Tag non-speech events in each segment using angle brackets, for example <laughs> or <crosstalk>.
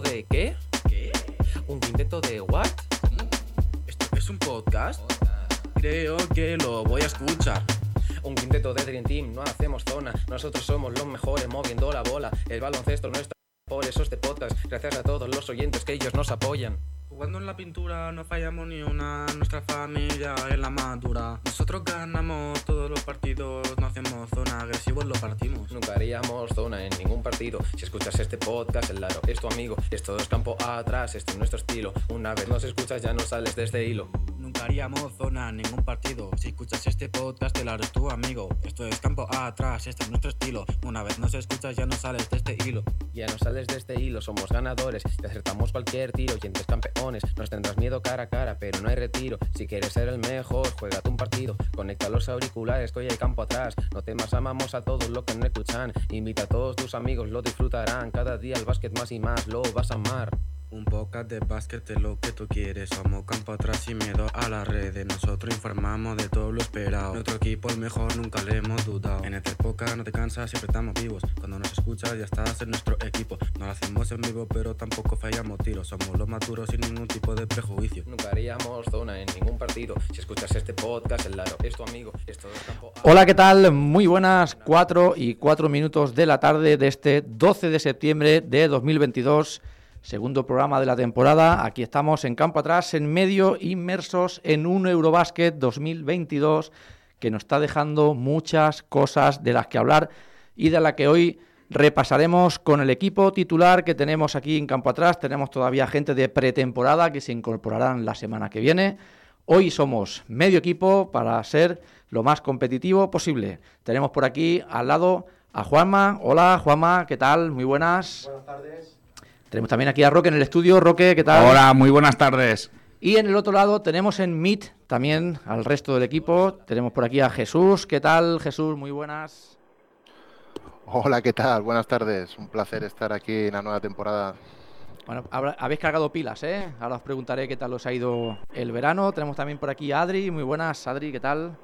de qué? ¿Qué? ¿Un quinteto de what? ¿Esto es un podcast? Creo que lo voy a escuchar. Un quinteto de Dream Team, no hacemos zona. Nosotros somos los mejores moviendo la bola. El baloncesto no está por eso este podcast. Gracias a todos los oyentes que ellos nos apoyan. Jugando en la pintura no fallamos ni una, nuestra familia es la madura. Nosotros ganamos todos los partidos, no hacemos zona, agresivos lo partimos. Nunca haríamos zona en ningún partido. Si escuchas este podcast, el Laro es tu amigo. Esto es campo atrás, este es nuestro estilo. Una vez nos escuchas, ya no sales de este hilo. Haríamos zona ningún partido. Si escuchas este podcast, el Laro es tu amigo. Esto es campo atrás, este es nuestro estilo. Una vez nos escuchas, ya no sales de este hilo. Ya no sales de este hilo, somos ganadores. Y acertamos cualquier tiro, y entre campeones. Nos tendrás miedo cara a cara, pero no hay retiro. Si quieres ser el mejor, juégate un partido. Conecta los auriculares, que hoy campo atrás. No temas, amamos a todos los que no escuchan. Invita a todos tus amigos, lo disfrutarán. Cada día el básquet más y más, lo vas a amar. Un podcast de básquet es lo que tú quieres. Somos campo atrás sin miedo a las redes. Nosotros informamos de todo lo esperado. Nuestro equipo es mejor, nunca le hemos dudado. En esta época no te cansas, siempre estamos vivos. Cuando nos escuchas, ya estás en nuestro equipo. No lo hacemos en vivo, pero tampoco fallamos tiros. Somos los maduros sin ningún tipo de prejuicio. Nunca haríamos zona en ningún partido. Si escuchas este podcast, el Laro es tu amigo. Esto es campo Hola, ¿qué tal? Muy buenas, 4 y 4 minutos de la tarde de este 12 de septiembre de 2022. Segundo programa de la temporada. Aquí estamos en campo atrás, en medio, inmersos en un Eurobásquet 2022 que nos está dejando muchas cosas de las que hablar y de la que hoy repasaremos con el equipo titular que tenemos aquí en campo atrás. Tenemos todavía gente de pretemporada que se incorporarán la semana que viene. Hoy somos medio equipo para ser lo más competitivo posible. Tenemos por aquí al lado a Juanma. Hola Juanma, ¿qué tal? Muy buenas. Buenas tardes. Tenemos también aquí a Roque en el estudio. Roque, ¿qué tal? Hola, muy buenas tardes. Y en el otro lado tenemos en Meet también al resto del equipo. Tenemos por aquí a Jesús. ¿Qué tal, Jesús? Muy buenas. Hola, ¿qué tal? Buenas tardes. Un placer estar aquí en la nueva temporada. Bueno, habéis cargado pilas, ¿eh? Ahora os preguntaré qué tal os ha ido el verano. Tenemos también por aquí a Adri. Muy buenas, Adri, ¿qué tal?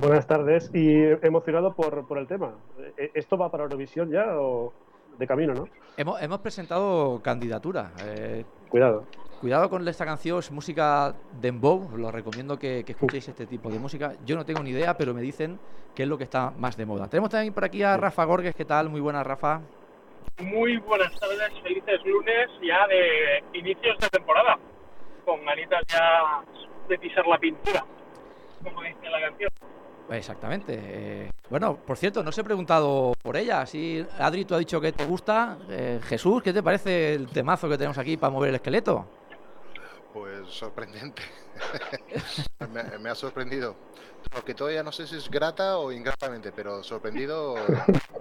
Buenas tardes y emocionado por, por el tema. Eh, ¿Esto va para Eurovisión ya o de camino, no? Hemos, hemos presentado candidatura. Eh, Cuidado. cuidado con esta canción, es música dembow. Os lo recomiendo que, que escuchéis este tipo de música. Yo no tengo ni idea, pero me dicen que es lo que está más de moda. Tenemos también por aquí a Rafa Gorges. ¿Qué tal? Muy buenas, Rafa. Muy buenas tardes, felices lunes ya de inicios de temporada, con ganitas ya de pisar la pintura, como dice la canción. Exactamente. eh, bueno, por cierto, no os he preguntado por ella. Sí, Adri, tú has dicho que te gusta. Eh, Jesús, ¿qué te parece el temazo que tenemos aquí para mover el esqueleto? Pues sorprendente. <laughs> me, me ha sorprendido. Porque todavía no sé si es grata o ingratamente, pero sorprendido,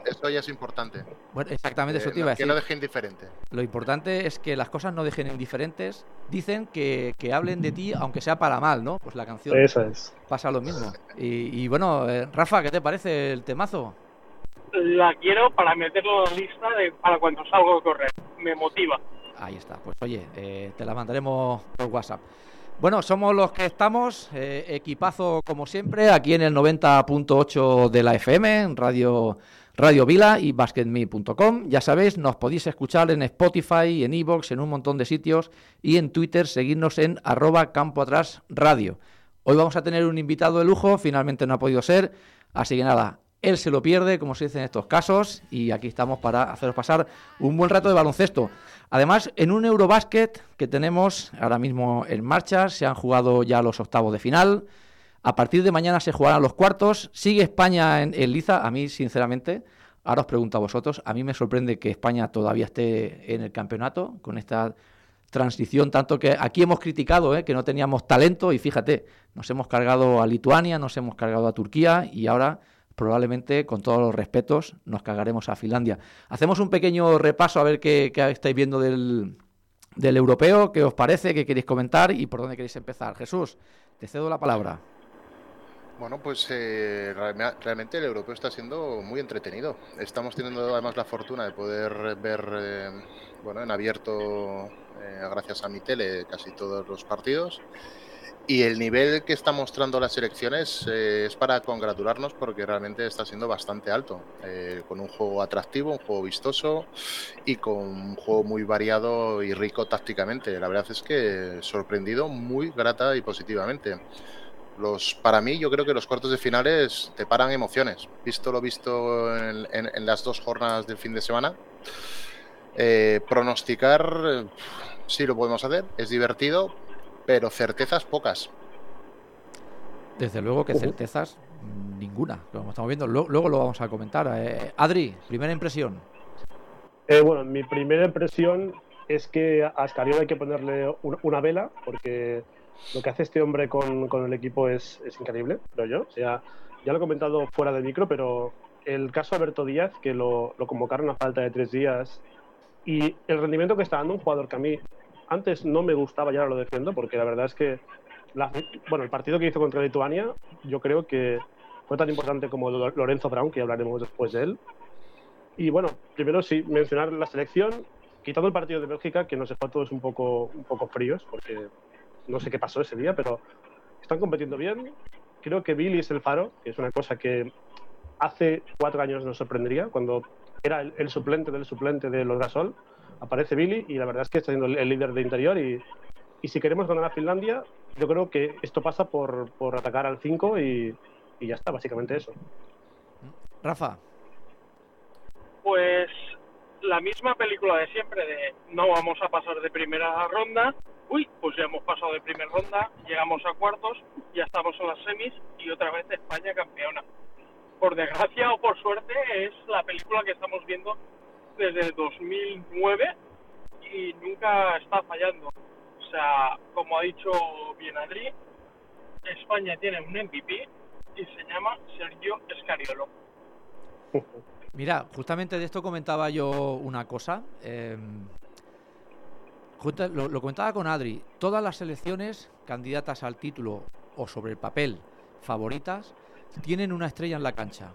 esto ya es importante. Bueno, exactamente eso Eh, te iba a que decir. no deje indiferente. Lo importante es que las cosas no dejen indiferentes. Dicen que, que hablen de ti, aunque sea para mal, ¿no? Pues la canción Esa es. pasa lo mismo. Y, y bueno, eh, Rafa, ¿qué te parece el temazo? La quiero para meterlo en la lista de, para cuando salgo a correr, me motiva. Ahí está. Pues oye, eh, te la mandaremos por WhatsApp. Bueno, somos los que estamos, eh, equipazo como siempre, aquí en el 90.8 de la FM, Radio, Radio Vila y basketme.com. Ya sabéis, nos podéis escuchar en Spotify, en Evox, en un montón de sitios y en Twitter, seguirnos en arroba campo atrás radio. Hoy vamos a tener un invitado de lujo, finalmente no ha podido ser, así que nada, él se lo pierde, como se dice en estos casos, y aquí estamos para haceros pasar un buen rato de baloncesto. Además, en un Eurobásquet que tenemos ahora mismo en marcha, se han jugado ya los octavos de final. A partir de mañana se jugarán los cuartos. Sigue España en, en liza. A mí, sinceramente, ahora os pregunto a vosotros, a mí me sorprende que España todavía esté en el campeonato con esta transición, tanto que aquí hemos criticado ¿eh? que no teníamos talento y fíjate, nos hemos cargado a Lituania, nos hemos cargado a Turquía y ahora probablemente, con todos los respetos, nos cagaremos a Finlandia. Hacemos un pequeño repaso a ver qué, qué estáis viendo del, del europeo, qué os parece, qué queréis comentar y por dónde queréis empezar. Jesús, te cedo la palabra. Bueno, pues eh, realme- realmente el europeo está siendo muy entretenido. Estamos teniendo además la fortuna de poder ver eh, bueno, en abierto, eh, gracias a mi tele, casi todos los partidos. Y el nivel que está mostrando las selecciones eh, es para congratularnos porque realmente está siendo bastante alto, eh, con un juego atractivo, un juego vistoso y con un juego muy variado y rico tácticamente. La verdad es que sorprendido muy grata y positivamente. Los, para mí, yo creo que los cuartos de finales te paran emociones. Visto lo visto en, las dos jornadas del fin de semana, eh, pronosticar sí lo podemos hacer, es divertido, pero certezas pocas. Desde luego que certezas ninguna, como estamos viendo. Luego, lo vamos a comentar. Eh, Adri, primera impresión. Eh, bueno, mi primera impresión es que a Ascariolo hay que ponerle una vela, porque lo que hace este hombre con, el equipo es, increíble, creo yo. O sea, ya lo he comentado fuera del micro, pero el caso Alberto Díaz, que lo, lo convocaron a falta de tres días, y el rendimiento que está dando un jugador que a mí antes no me gustaba y ahora lo defiendo, porque la verdad es que bueno, el partido que hizo contra Lituania, yo creo que fue tan importante como Lorenzo Brown, que hablaremos después de él. Y bueno, primero sí, mencionar la selección, quitando el partido de Bélgica, que nos dejó a todos un poco, un poco fríos, porque no sé qué pasó ese día, pero están compitiendo bien. Creo que Billy es el faro, que es una cosa que hace cuatro años nos sorprendería, cuando era el, suplente del suplente de los Gasol aparece Billy y la verdad es que está siendo el, líder de interior y, y, si queremos ganar a Finlandia, yo creo que esto pasa por, por atacar al 5 y, y, ya está, básicamente eso. Rafa. Pues la misma película de siempre de no vamos a pasar de primera ronda. Uy, pues ya hemos pasado de primera ronda, llegamos a cuartos, ya estamos en las semis y otra vez España campeona. Por desgracia o por suerte es la película que estamos viendo desde 2009 y nunca está fallando. O sea, como ha dicho bien Adri, España tiene un MVP y se llama Sergio Escariolo. Mira, justamente de esto comentaba yo una cosa. Em, lo, lo, comentaba con Adri. Todas las selecciones candidatas al título o sobre el papel favoritas tienen una estrella en la cancha.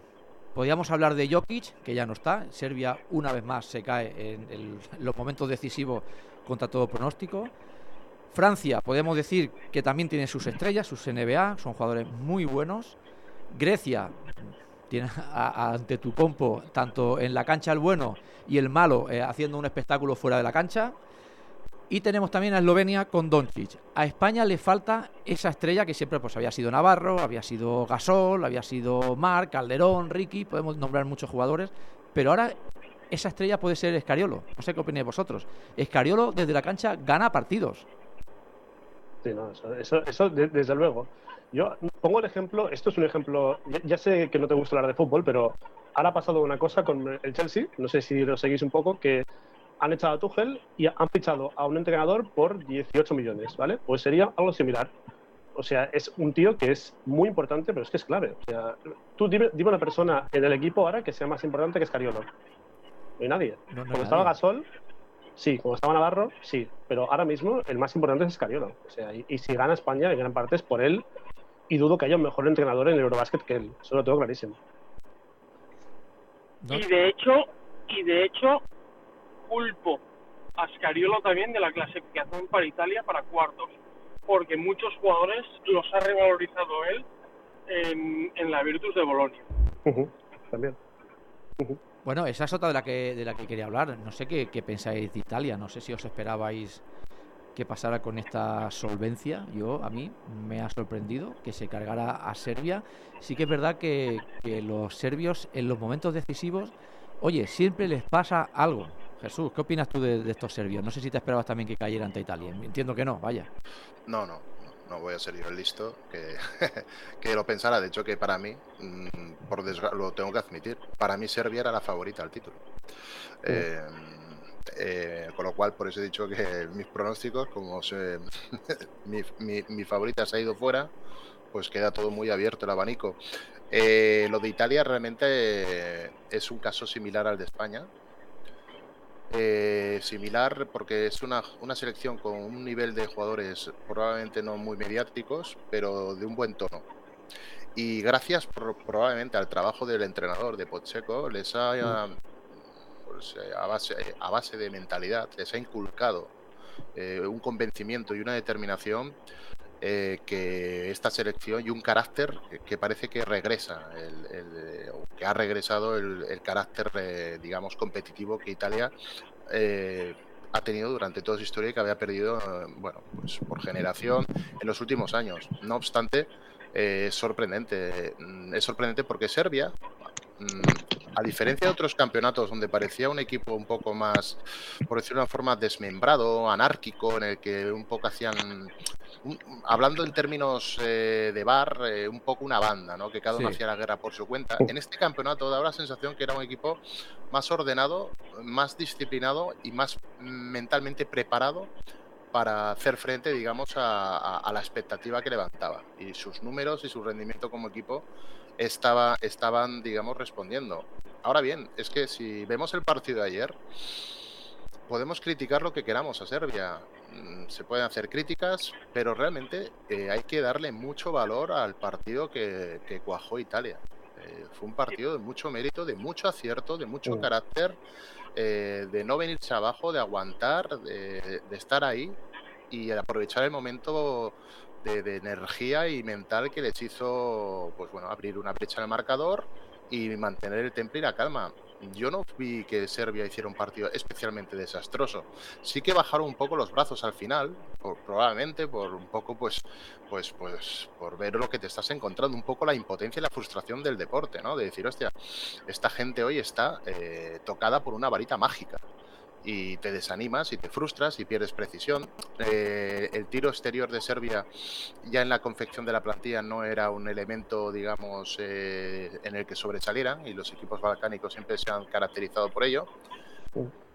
Podríamos hablar de Jokic, que ya no está. Serbia una vez más se cae en, los momentos decisivos contra todo pronóstico. Francia, podemos decir que también tiene sus estrellas, sus NBA, son jugadores muy buenos. Grecia tiene ante tu pompo tanto en la cancha el bueno y el malo eh, haciendo un espectáculo fuera de la cancha. Y tenemos también a Eslovenia con Doncic. A España le falta esa estrella que siempre pues, había sido Navarro, había sido Gasol, había sido Marc, Calderón, Ricky, podemos nombrar muchos jugadores, pero ahora esa estrella puede ser Escariolo. No sé qué opináis vosotros. Escariolo desde la cancha gana partidos. Sí, no, eso, eso, desde luego. Yo pongo el ejemplo, esto es un ejemplo, ya, sé que no te gusta hablar de fútbol, pero ahora ha pasado una cosa con el Chelsea, no sé si lo seguís un poco, que han echado a Tuchel y han fichado a un entrenador por 18 millones, ¿vale? Pues sería algo similar. O sea, es un tío que es muy importante, pero es que es clave. O sea, tú dime, una persona en el equipo ahora que sea más importante que Escariolo. No hay nadie. cuando estaba Gasol, sí. Cuando estaba Navarro, sí. Pero ahora mismo el más importante es Escariolo. O sea, y, si gana España, en gran parte es por él. Y dudo que haya un mejor entrenador en el Eurobasket que él. Eso lo tengo clarísimo. Y de hecho, y de hecho, culpo a Scariolo también de la clasificación para Italia para cuartos, porque muchos jugadores los ha revalorizado él en, la Virtus de Bolonia. también. Bueno, esa es otra de la que de la que quería hablar. No sé qué, pensáis de Italia. No sé si os esperabais que pasara con esta solvencia. Yo, a mí, me ha sorprendido que se cargara a Serbia. Sí que es verdad que, que los serbios en los momentos decisivos, oye, siempre les pasa algo. Jesús, ¿qué opinas tú de, estos serbios? No sé si te esperabas también que cayera ante Italia. Entiendo que no, vaya. No, no, no, voy a ser yo el listo que, <laughs> que lo pensara. De hecho, que para mí, mm, por lo tengo que admitir, para mí Serbia era la favorita al título. Eh, eh, con lo cual, por eso he dicho que mis pronósticos, como <laughs> mi, favorita se ha ido fuera, pues queda todo muy abierto el abanico. Eh, lo de Italia realmente es un caso similar al de España, eh, similar porque es una, una, selección con un nivel de jugadores probablemente no muy mediáticos, pero de un buen tono. Y gracias probablemente al trabajo del entrenador de Pocheco, les ha, pues, eh, a, base, a base de mentalidad, les ha inculcado eh, un convencimiento y una determinación eh, que esta selección y un carácter que parece que regresa, el, que ha regresado el, carácter, digamos, competitivo que Italia ha tenido durante toda su historia y que había perdido, bueno, pues por generación en los últimos años. No obstante, es sorprendente. Mm, es sorprendente porque Serbia, mm, a diferencia de otros campeonatos donde parecía un equipo un poco más, por decirlo de una forma, desmembrado, anárquico, en el que un poco hacían, hablando en términos eh, de bar, eh, un poco una banda, ¿no? que cada uno hacía la guerra por su cuenta. En este campeonato daba la sensación que era un equipo más ordenado, más disciplinado y más mentalmente preparado para hacer frente, digamos, a, la expectativa que levantaba. Y sus números y su rendimiento como equipo estaba, estaban, digamos, respondiendo. Ahora bien, es que si vemos el partido de ayer, podemos criticar lo que queramos a Serbia. Mm, se pueden hacer críticas, pero realmente eh, hay que darle mucho valor al partido que, cuajó Italia. Eh, fue un partido de mucho mérito, de mucho acierto, de mucho mm. carácter eh, de no venirse abajo, de aguantar, de, estar ahí y aprovechar el momento de, energía y mental que les hizo pues bueno abrir una brecha en el marcador y mantener el temple y la calma yo no vi que Serbia hiciera un partido especialmente desastroso. Sí que bajaron un poco los brazos al final, probablemente por un poco, pues, pues, pues, por ver lo que te estás encontrando, un poco la impotencia y la frustración del deporte, ¿no? De decir, hostia, esta gente hoy está eh, tocada por una varita mágica y te desanimas y te frustras y pierdes precisión. Eh, el tiro exterior de Serbia ya en la confección de la plantilla no era un elemento, digamos, eh, en el que sobresalieran y los equipos balcánicos siempre se han caracterizado por ello.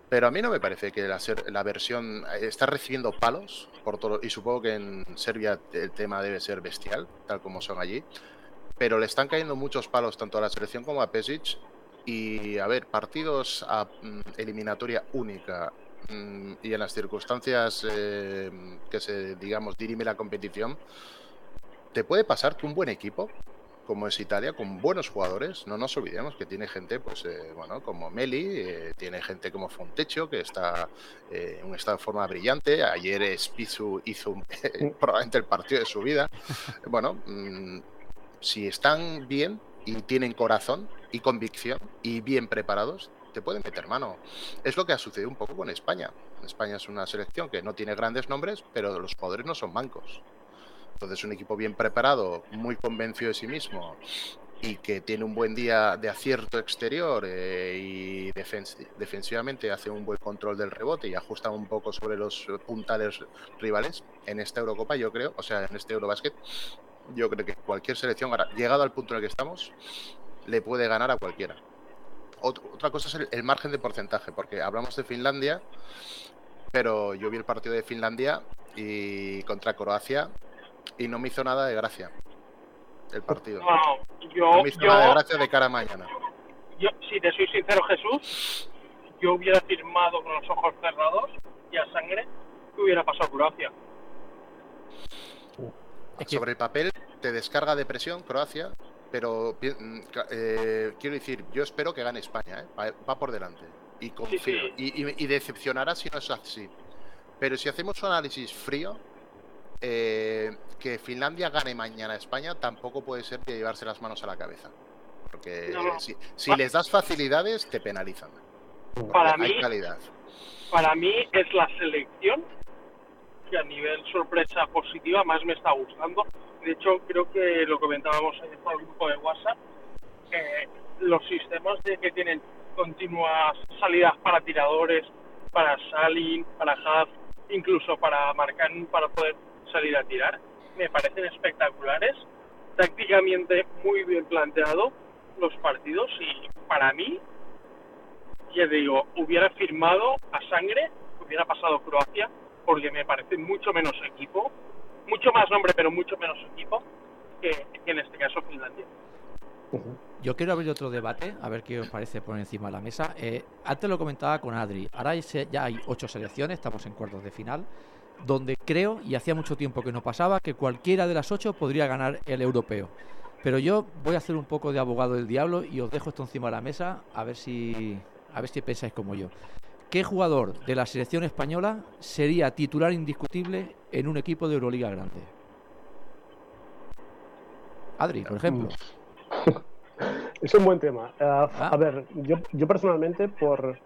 Pero a mí no me parece que la, la versión está recibiendo palos por todo y supongo que en Serbia el tema debe ser bestial, tal como son allí. Pero le están cayendo muchos palos tanto a la selección como a Pesic y a ver, partidos a mm, eliminatoria única mm, y en las circunstancias eh, que se, digamos, dirime la competición, te puede pasar que un buen equipo, como es Italia, con buenos jugadores, no nos olvidemos que tiene gente, pues, eh, bueno, como Meli, eh, tiene gente como Fontecho, que está en un estado de forma brillante. Ayer Spizu hizo <laughs> probablemente el partido de su vida. Bueno, mm, si están bien, y tienen corazón y convicción y bien preparados, te pueden meter mano. Es lo que ha sucedido un poco con España. España es una selección que no tiene grandes nombres, pero los jugadores no son bancos. Entonces, un equipo bien preparado, muy convencido de sí mismo y que tiene un buen día de acierto exterior eh, y defensivamente hace un buen control del rebote y ajusta un poco sobre los puntales rivales en esta Eurocopa, yo creo, o sea, en este Eurobasket, yo creo que cualquier selección, ahora, llegado al punto en el que estamos, le puede ganar a cualquiera. otra cosa es el, margen de porcentaje, porque hablamos de Finlandia, pero yo vi el partido de Finlandia y contra Croacia y no me hizo nada de gracia el partido. No, me hizo nada de gracia de cara a mañana. Yo, si te soy sincero, Jesús, yo hubiera firmado con los ojos cerrados y a sangre que hubiera pasado Croacia. <laughs> Sobre el papel te descarga de presión Croacia, pero mm, eh, quiero decir, yo espero que gane España, ¿eh? va, por delante. Y confío. Y, decepcionará si no es así. Pero si hacemos un análisis frío, eh, que Finlandia gane mañana a España tampoco puede ser de llevarse las manos a la cabeza. Porque si, les das facilidades, te penalizan. Para mí, para mí es la selección que a nivel sorpresa positiva más me está gustando. De hecho, creo que lo comentábamos ayer por el grupo de WhatsApp, los sistemas de que tienen continuas salidas para tiradores, para Salin, para Huff, incluso para marcar, para poder salir a tirar, me parecen espectaculares. Tácticamente muy bien planteado los partidos y para mí, ya digo, hubiera firmado a sangre, hubiera pasado Croacia porque me parece mucho menos equipo, mucho más nombre, pero mucho menos equipo que, en este caso Finlandia. Yo quiero abrir otro debate, a ver qué os parece poner encima de la mesa. Eh, antes lo comentaba con Adri, ahora ya hay ocho selecciones, estamos en cuartos de final, donde creo, y hacía mucho tiempo que no pasaba, que cualquiera de las ocho podría ganar el europeo. Pero yo voy a hacer un poco de abogado del diablo y os dejo esto encima de la mesa a ver si, a ver si pensáis como yo. ¿Qué jugador de la selección española sería titular indiscutible en un equipo de Euroliga grande? Adri, por ejemplo. <laughs> Es un buen tema. Uh, ah. A ver, yo, yo personalmente, por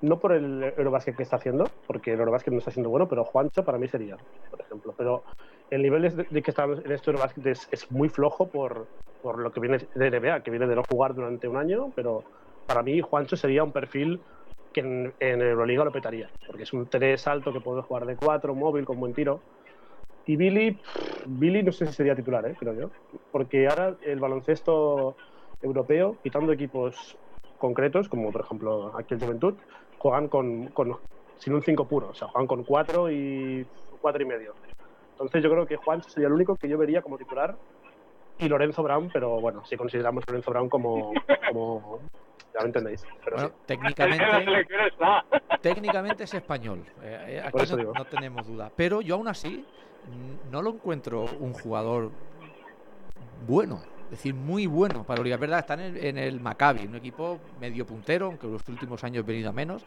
no por el Eurobasket que está haciendo, porque el Eurobasket no está siendo bueno, pero Juancho para mí sería, por ejemplo. Pero el nivel de, que está en este Eurobasket es, es muy flojo por, por, lo que viene de NBA, que viene de no jugar durante un año, pero para mí Juancho sería un perfil que en, en Euroliga lo petaría, porque es un 3 alto que puede jugar de 4, móvil, con buen tiro. Y Billy, Billy no sé si sería titular, ¿eh? creo yo, porque ahora el baloncesto europeo, quitando equipos concretos, como por ejemplo aquí en Juventud, juegan con, con sin un 5 puro, o sea, juegan con 4 y 4 y medio. Entonces yo creo que Juan sería el único que yo vería como titular y Lorenzo Brown, pero bueno, si consideramos Lorenzo Brown como, como ya me entendéis. Pero técnicamente, <laughs> técnicamente es español, eh, eh, aquí no, no, tenemos duda. Pero yo aún así no lo encuentro un jugador bueno es decir, muy bueno para la Liga. Es verdad, está en el, en el Maccabi, un equipo medio puntero, aunque en los últimos años ha venido a menos,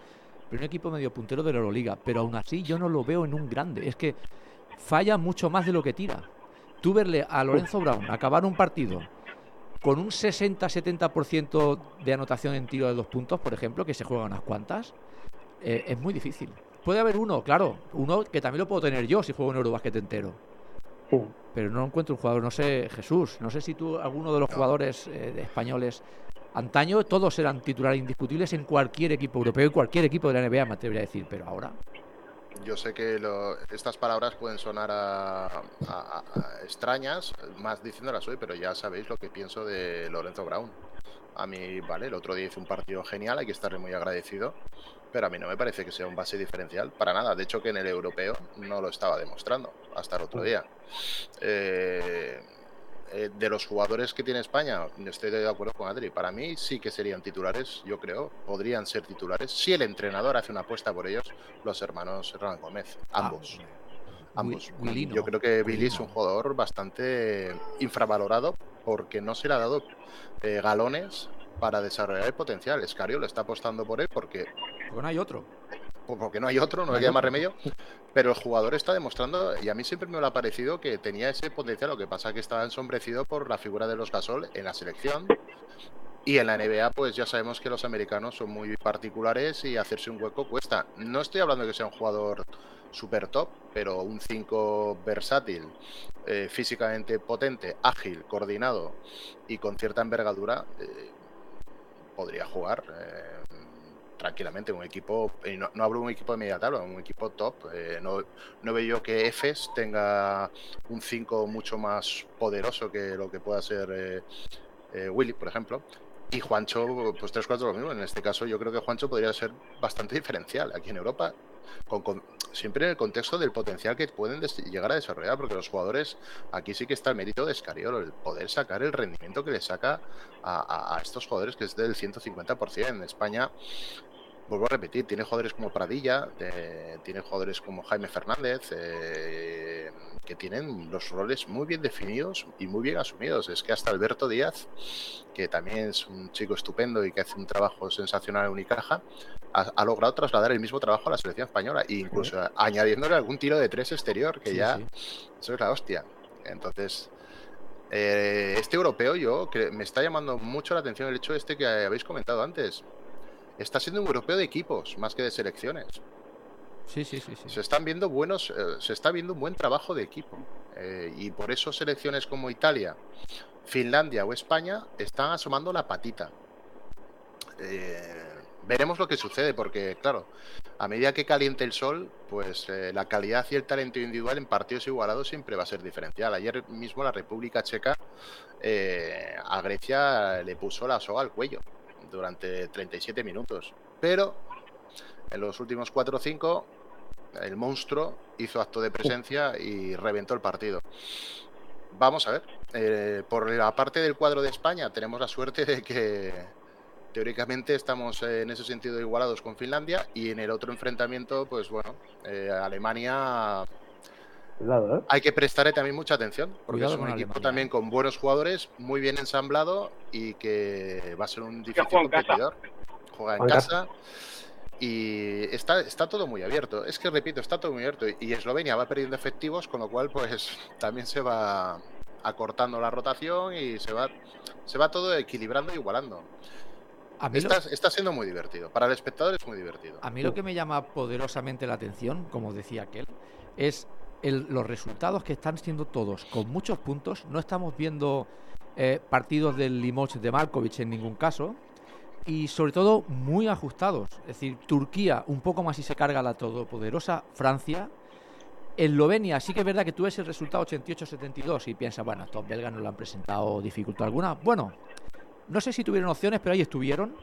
pero un equipo medio puntero de la Euroliga. Pero aún así yo no lo veo en un grande. Es que falla mucho más de lo que tira. Tú verle a Lorenzo Brown acabar un partido con un 60-70% de anotación en tiro de dos puntos, por ejemplo, que se juega unas cuantas, eh, es muy difícil. Puede haber uno, claro, uno que también lo puedo tener yo si juego en Eurobasket entero. Pero no encuentro un jugador, no sé, Jesús, no sé si tú, alguno de los jugadores eh, españoles, antaño todos eran titulares indiscutibles en cualquier equipo europeo y cualquier equipo de la NBA, me atrevería a decir, pero ahora... Yo sé que estas palabras pueden sonar extrañas, más diciéndolas hoy, pero ya sabéis lo que pienso de Lorenzo Brown. A mí, vale, el otro día hizo un partido genial, hay que estarle muy agradecido pero a mí no me parece que sea un base diferencial para nada. De hecho, que en el europeo no lo estaba demostrando hasta el otro día. Eh, eh, de los jugadores que tiene España, estoy de acuerdo con Adri. Para mí sí que serían titulares, yo creo, podrían ser titulares. Si el entrenador hace una apuesta por ellos, los hermanos Hernán Gómez, ah, ambos. ambos. Yo creo que Billy es un jugador bastante infravalorado porque no se le ha dado eh, galones para desarrollar el potencial. Escario lo está apostando por él porque. Porque no hay otro. Porque no hay otro, no, le queda más remedio. Pero el jugador está demostrando, y a mí siempre me lo ha parecido que tenía ese potencial. Lo que pasa es que estaba ensombrecido por la figura de los Gasol en la selección. Y en la NBA, pues ya sabemos que los americanos son muy particulares y hacerse un hueco cuesta. No estoy hablando de que sea un jugador super top, pero un 5 versátil, eh, físicamente potente, ágil, coordinado y con cierta envergadura. Eh, podría jugar eh, tranquilamente un equipo, no, no, hablo de un equipo de media tabla, un equipo top. Eh, no, no, veo yo que Efes tenga un 5 mucho más poderoso que lo que pueda ser eh, Willy, por ejemplo. Y Juancho, pues tres cuatro lo mismo. En este caso, yo creo que Juancho podría ser bastante diferencial aquí en Europa, siempre en el contexto del potencial que pueden llegar a desarrollar, porque los jugadores, aquí sí que está el mérito de Escariolo, el poder sacar el rendimiento que le saca a, a estos jugadores, que es del 150%. En España vuelvo a repetir, tiene jugadores como Pradilla, eh, tiene jugadores como Jaime Fernández, eh, que tienen los roles muy bien definidos y muy bien asumidos. Es que hasta Alberto Díaz, que también es un chico estupendo y que hace un trabajo sensacional en Unicaja, ha, logrado trasladar el mismo trabajo a la selección española, e incluso añadiéndole algún tiro de tres exterior, que ya eso es la hostia. Entonces, eh, este europeo yo que me está llamando mucho la atención el hecho este que habéis comentado antes está siendo un europeo de equipos más que de selecciones. Sí, sí, sí, Se están viendo buenos, eh, se está viendo un buen trabajo de equipo. Eh, y por eso selecciones como Italia, Finlandia o España están asomando la patita. Eh, veremos lo que sucede, porque claro, a medida que caliente el sol, pues la calidad y el talento individual en partidos igualados siempre va a ser diferencial. Ayer mismo la República Checa a Grecia le puso la soga al cuello durante 37 minutos. Pero en los últimos 4 o 5, el monstruo hizo acto de presencia y reventó el partido. Vamos a ver. Eh, por la parte del cuadro de España, tenemos la suerte de que teóricamente estamos en ese sentido igualados con Finlandia y en el otro enfrentamiento, pues bueno, eh, Alemania ¿eh? Hay que prestarle también mucha atención, porque es un equipo también con buenos jugadores, muy bien ensamblado y que va a ser un difícil competidor. Juega en casa. Y está, está todo muy abierto. Es que repito, está todo muy abierto. Y Eslovenia va perdiendo efectivos, con lo cual, pues <laughs> también se va acortando la rotación y se va, se va todo equilibrando y igualando. A mí lo- Está, está siendo muy divertido. Para el espectador es muy divertido. A mí lo que me llama poderosamente la atención, como decía aquel, es los resultados que están siendo todos con muchos puntos. No estamos viendo eh, partidos del Limoges de Malkovich en ningún caso. Y sobre todo muy ajustados. Es decir, Turquía un poco más y se carga la todopoderosa Francia. Eslovenia, sí que es verdad que tú ves el resultado 88-72 y piensas, bueno, estos belgas no le han presentado dificultad alguna. Bueno, no sé si tuvieron opciones, pero ahí estuvieron.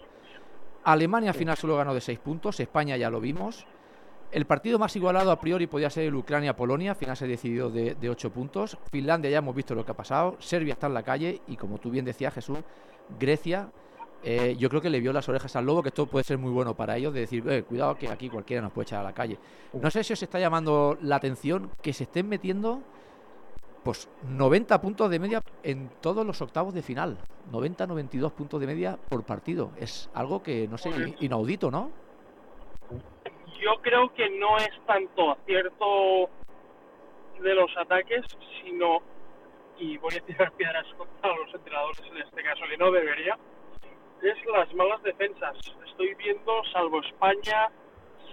Alemania al final solo ganó de 6 puntos, España ya lo vimos. El partido más igualado a priori podía ser el Ucrania-Polonia, al final se decidió de, de 8 puntos. Finlandia ya hemos visto lo que ha pasado, Serbia está en la calle y como tú bien decías Jesús, Grecia, eh, yo creo que le vio las orejas al lobo, que esto puede ser muy bueno para ellos, de decir, "Eh, cuidado que aquí cualquiera nos puede echar a la calle. No sé si os está llamando la atención que se estén metiendo pues 90 puntos de media en todos los octavos de final. 90-92 puntos de media por partido. Es algo que, no sé, inaudito, ¿no? Yo creo que no es tanto acierto de los ataques, sino, y voy a tirar <laughs> piedras contra los entrenadores en este caso, que no debería, es las malas defensas. Estoy viendo, salvo España,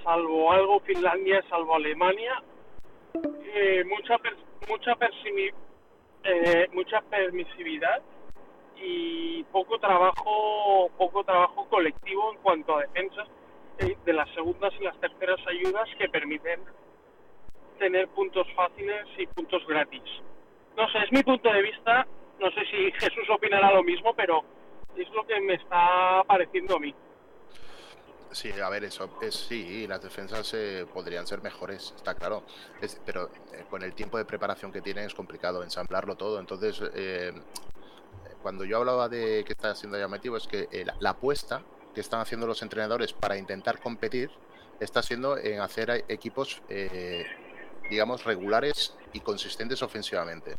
salvo algo Finlandia, salvo Alemania, eh, mucha per- mucha eh, mucha permisividad y poco trabajo poco trabajo colectivo en cuanto a defensas de las segundas y las terceras ayudas que permiten tener puntos fáciles y puntos gratis. No sé, es mi punto de vista. No sé si <laughs> Jesús opinará lo mismo, pero es lo que me está pareciendo a mí. Sí, a ver, eso es sí, las defensas eh, podrían ser mejores, está claro. Es- pero eh, con el tiempo de preparación que tienen es complicado ensamblarlo todo. Entonces, eh, cuando yo hablaba de que está siendo llamativo, es que eh, la, la apuesta que están haciendo los entrenadores para intentar competir está siendo en hacer equipos, eh, digamos, regulares y consistentes ofensivamente.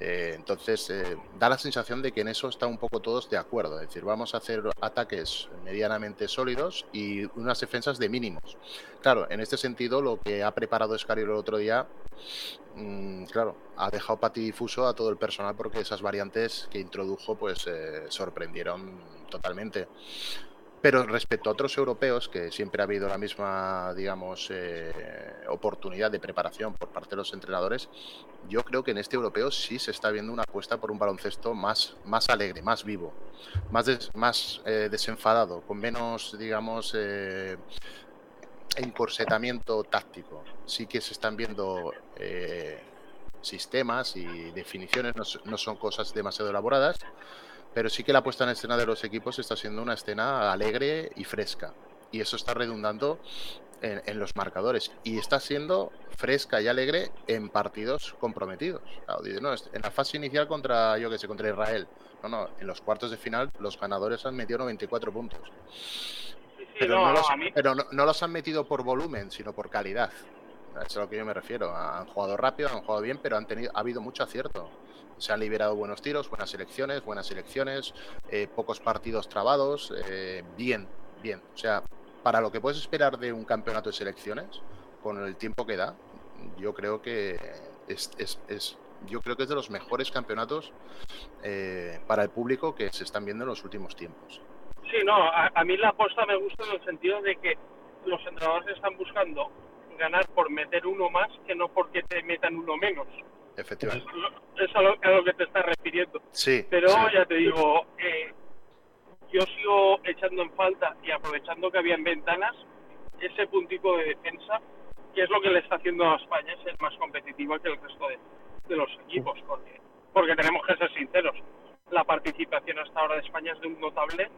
Eh, entonces, eh, da la sensación de que en eso están un poco todos de acuerdo. Es decir, vamos a hacer ataques medianamente sólidos y unas defensas de mínimos. Claro, en este sentido, lo que ha preparado Escario el otro día, mm, claro, ha dejado patidifuso a todo el personal porque esas variantes que introdujo, pues, eh, sorprendieron totalmente. Pero respecto a otros europeos, que siempre ha habido la misma, digamos, eh, oportunidad de preparación por parte de los entrenadores, yo creo que en este europeo sí se está viendo una apuesta por un baloncesto más, más alegre, más vivo, más, eh, desenfadado, con menos, digamos, encorsetamiento táctico. Sí que se están viendo eh, sistemas y definiciones, no, no son cosas demasiado elaboradas, pero sí que la puesta en escena de los equipos está siendo una escena alegre y fresca. Y eso está redundando en, los marcadores. Y está siendo fresca y alegre en partidos comprometidos. Claro, no, en la fase inicial contra, yo que sé, contra Israel. No, no, en los cuartos de final los ganadores han metido 94 puntos. Pero, no, no, los, mí pero no, no los han metido por volumen, sino por calidad. Eso es a lo que yo me refiero. Han jugado rápido, han jugado bien, pero han tenido, ha habido mucho acierto. Se han liberado buenos tiros, buenas selecciones, buenas selecciones, eh, pocos partidos trabados, eh, bien, bien. O sea, para lo que puedes esperar de un campeonato de selecciones, con el tiempo que da, yo creo que es, es- es- yo creo que es de los mejores campeonatos eh, para el público que se están viendo en los últimos tiempos. Sí, no, a, a mí la aposta me gusta en el sentido de que los entrenadores están buscando ganar por meter uno más que no porque te metan uno menos. Efectivamente. Es a lo, a lo que te estás refiriendo. Sí. Pero sí. ya te digo, eh, yo sigo echando en falta y aprovechando que habían ventanas ese puntito de defensa, que es lo que le está haciendo a España ser más competitiva que el resto de, de los equipos, porque, porque tenemos que ser sinceros. La participación hasta ahora de España es de un notable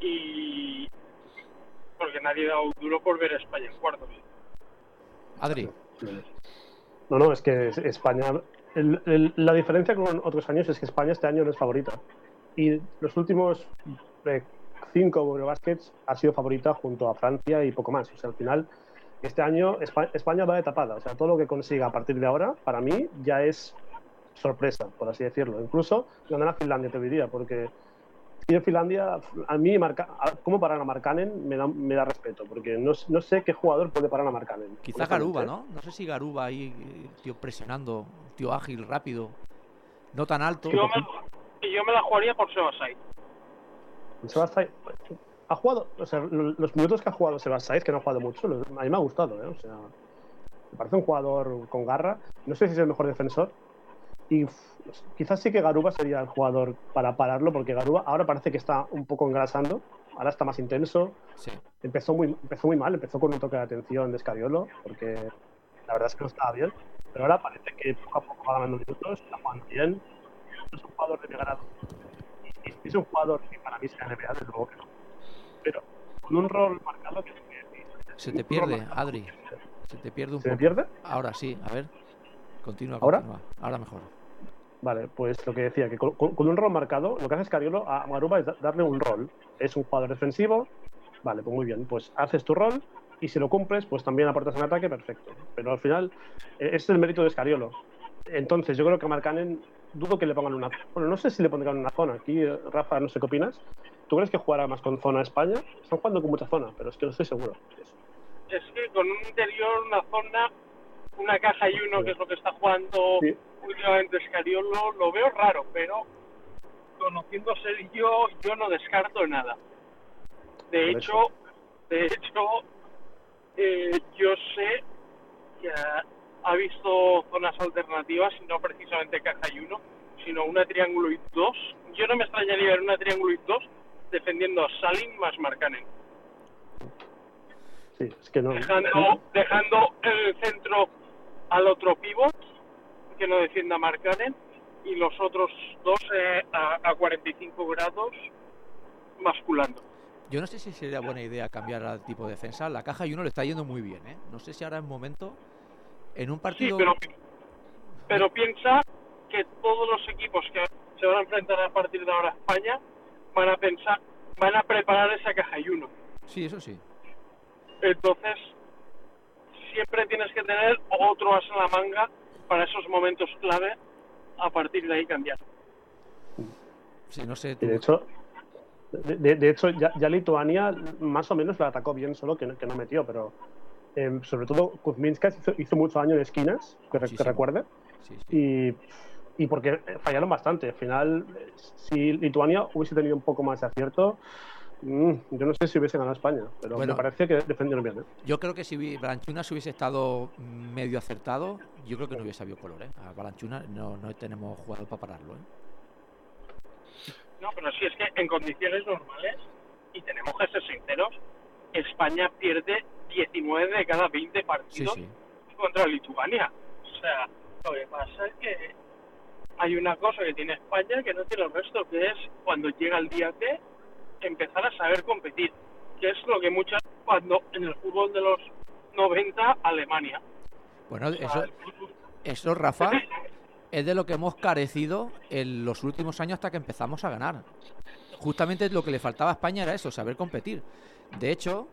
y porque nadie ha dado duro por ver a España en cuartos. Adri, No, no, es que es- España. el- el- la diferencia con otros años es que España este año no es favorita. Y los últimos eh, cinco Eurobaskets ha sido favorita junto a Francia y poco más. O sea, al final, este año Espa- España va de tapada. O sea, todo lo que consiga a partir de ahora, para mí, ya es sorpresa, por así decirlo. Incluso ganar a Finlandia, te diría, porque y en Finlandia, a mí, Marca- cómo parar a Markkanen me da, me da respeto, porque no, no sé qué jugador puede parar a Markkanen. quizá Garuba, ¿eh? ¿no? No sé si Garuba ahí, eh, tío, presionando, tío ágil, rápido. no tan alto. Yo me, y yo me la jugaría por Sebasai. Sebasai ha jugado, o sea, los minutos que ha jugado Sebasai, que no ha jugado mucho, a mí me ha gustado, ¿eh? O sea, me parece un jugador con garra. No sé si es el mejor defensor. Y quizás sí que Garuba sería el jugador para pararlo, porque Garuba ahora parece que está un poco engrasando. Ahora está más intenso. Sí. Empezó, muy, empezó muy mal, empezó con un toque de atención de Escariolo, porque la verdad es que no estaba bien. Pero ahora parece que poco a poco va ganando minutos, está jugando bien. Es un jugador de. Y es un jugador que para mí se NBA, desde luego que no. Pero con un rol marcado que se te pierde, Adri. Se te pierde un ¿Se poco. me pierde? Ahora sí, a ver. Continúa, ¿Ahora? continúa. Ahora mejor. Vale, pues lo que decía, que con, un rol marcado, lo que hace Scariolo a Maruba es darle un rol. Es un jugador defensivo, vale, pues muy bien, pues haces tu rol y si lo cumples, pues también aportas en ataque, perfecto. Pero al final, ese es el mérito de Scariolo. Entonces, yo creo que a Marcanen dudo que le pongan una. Bueno, no sé si le pondrán una zona. Aquí, eh, Rafa, no sé qué opinas. ¿Tú crees que jugará más con zona España? Están jugando con mucha zona, pero es que no estoy seguro. Es que con un interior, una zona, una caja y uno, que es lo que está jugando Sí. últimamente Scariolo, lo veo raro, pero conociendo a yo, yo no descarto nada. De hecho, de hecho, eh, yo sé que ha, ha visto zonas alternativas, y no precisamente caja y uno, sino una triángulo y dos. Yo no me extrañaría ver una triángulo y dos defendiendo a Salim más Marcanen. Sí, es que no. dejando, dejando en el centro al otro pivot que no defienda Marcanen y los otros dos eh, a, a 45 grados basculando. Yo no sé si sería buena idea cambiar al tipo de defensa. La caja y uno le está yendo muy bien, ¿eh? No sé si ahora es momento. En un Sí, partido. pero, pero piensa que todos los equipos que se van a enfrentar a partir de ahora a España van a pensar, van a preparar esa caja y uno. Sí, eso sí. Entonces, siempre tienes que tener otro as en la manga para esos momentos clave, a partir de ahí cambiar. Sí, no sé. Tú- de hecho, de, de- de hecho ya, ya Lituania más o menos la atacó bien, solo que, no- que no metió, pero eh, sobre todo Kuzminskas hizo, hizo mucho daño en esquinas, que, que recuerde, sí, sí. y, y porque fallaron bastante. Al final, si Lituania hubiese tenido un poco más de acierto, mm, yo no sé si hubiese ganado España, pero Bueno. me parece que defendieron bien. ¿eh? Yo creo que si Balanchunas hubiese estado medio acertado, yo creo que no hubiese habido color, ¿eh? A Balanchunas no, no tenemos jugador para pararlo, ¿eh? No, pero si es que en condiciones normales, y tenemos que ser sinceros, España pierde 19 de cada 20 Sí, partidos sí. contra Lituania. O sea, lo que pasa es que hay una cosa que tiene España que no tiene el resto, que es cuando llega el día T, empezar a saber competir. Que es lo que muchas, cuando en el fútbol de los 90, Alemania. Bueno, O sea, eso, eso, Rafa, <laughs> es de lo que hemos carecido en los últimos años hasta que empezamos a ganar. Justamente lo que le faltaba a España era eso, saber competir. De hecho,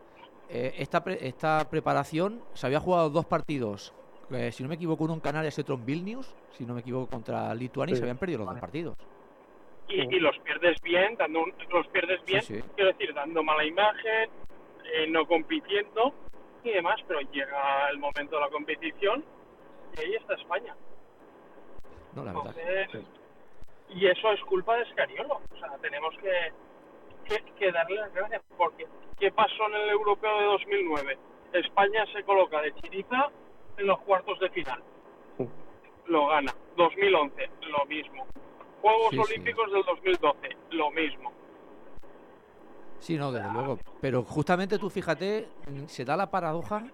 eh, esta, pre- esta preparación se había jugado dos partidos. eh, si no me equivoco, uno en Canarias y otro en Vilnius, si no me equivoco, contra Lituania y Sí. se habían perdido los dos partidos. Y, y los pierdes bien, dando un- los pierdes bien, Sí, sí. quiero decir, dando mala imagen, eh, no compitiendo y demás, pero llega el momento de la competición y ahí está España. No, la verdad. Entonces, y eso es culpa de Scariolo. O sea, tenemos que, que, que darle las gracias porque ¿qué pasó en el europeo de 2009? España se coloca de chiriza en los cuartos de final. Sí. Lo gana. 2011, lo mismo. Juegos Sí, sí. Olímpicos del 2012, lo mismo. Sí, no, desde luego. Pero justamente tú fíjate, se da la paradoja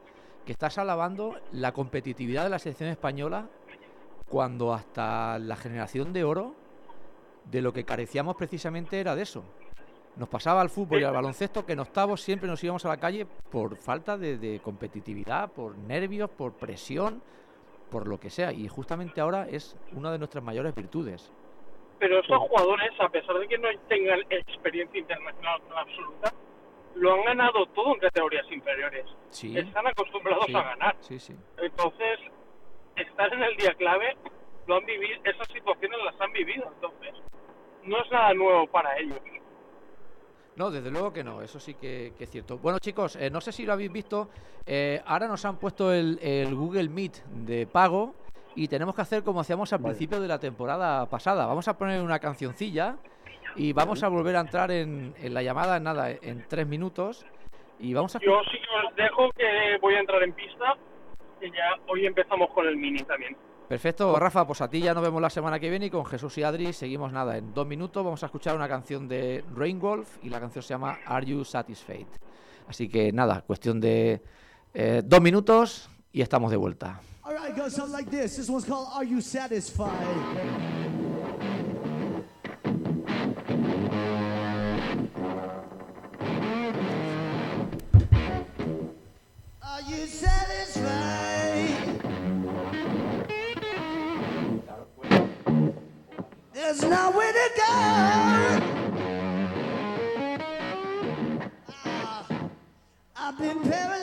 que estás alabando la competitividad de la selección española cuando hasta la generación de oro de lo que carecíamos precisamente era de eso. Nos pasaba al fútbol y al baloncesto que en octavos siempre nos íbamos a la calle por falta de, de competitividad, por nervios, por presión, por lo que sea. Y justamente ahora es una de nuestras mayores virtudes. Pero estos jugadores, a pesar de que no tengan experiencia internacional absoluta, lo han ganado todo en categorías inferiores. Sí, Están acostumbrados sí, a ganar. sí. Entonces, estar en el día clave, lo han vivido, esas situaciones las han vivido. Entonces, no es nada nuevo para ellos. No, desde luego que no, eso sí que, que es cierto. Bueno, chicos, eh, no sé si lo habéis visto, eh, ahora nos han puesto el, el Google Meet de pago y tenemos que hacer como hacíamos al principio de la temporada pasada. Vamos a poner una cancioncilla y vamos a volver a entrar en, la llamada en nada, en tres minutos. Y vamos a... Yo sí que os dejo que voy a entrar en pista y ya hoy empezamos con el mini también. Perfecto, Rafa, pues a ti ya nos vemos la semana que viene y con Jesús y Adri seguimos nada. En dos minutos vamos a escuchar una canción de Rainwolf y la canción se llama Are You Satisfied? Así que nada, cuestión de eh, dos minutos y estamos de vuelta. All right, goes something like this. This one's called Are You Satisfied? Are? There's nowhere to go. Ah, I've been paralyzed.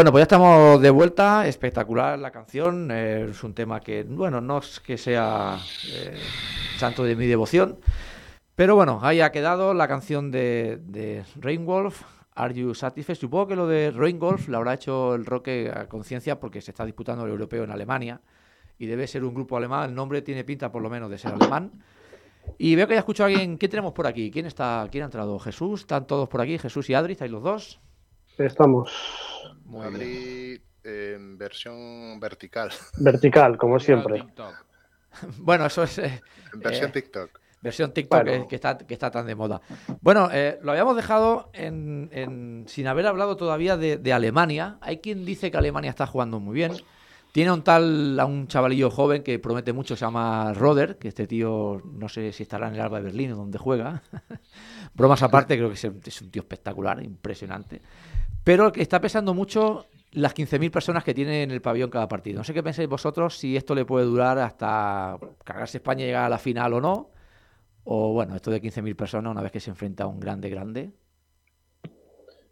Bueno, pues ya estamos de vuelta. Espectacular la canción. Eh, es un tema que, bueno, no es que sea eh, santo de mi devoción. Pero bueno, ahí ha quedado la canción de, de Rainwolf. Are You Satisfied? Supongo que lo de Rainwolf lo habrá hecho el Roque a conciencia porque se está disputando el europeo en Alemania. Y debe ser un grupo alemán. El nombre tiene pinta por lo menos de ser alemán. Y veo que ya escucho a alguien. ¿Qué tenemos por aquí? ¿Quién está? ¿Quién ha entrado? ¿Jesús? ¿Están todos por aquí? ¿Jesús y Adri? ¿Estáis los dos? Estamos. Muy en versión vertical. <laughs> Vertical, como siempre. <laughs> bueno, eso es. Eh, versión eh, TikTok. Versión TikTok que, está, que está tan de moda. Bueno, eh, lo habíamos dejado en, sin haber hablado todavía de, Alemania. Hay quien dice que Alemania está jugando muy bien. Tiene un tal, a un chavalillo joven que promete mucho, se llama Roder, que este tío no sé si estará en el Alba de Berlín o donde juega. <laughs> Bromas aparte, creo que es un tío espectacular, impresionante. Pero está pesando mucho las 15.000 personas que tiene en el pabellón cada partido. No sé qué pensáis vosotros, si esto le puede durar hasta cargarse España y llegar a la final o no. O bueno, esto de 15.000 personas una vez que se enfrenta a un grande, grande.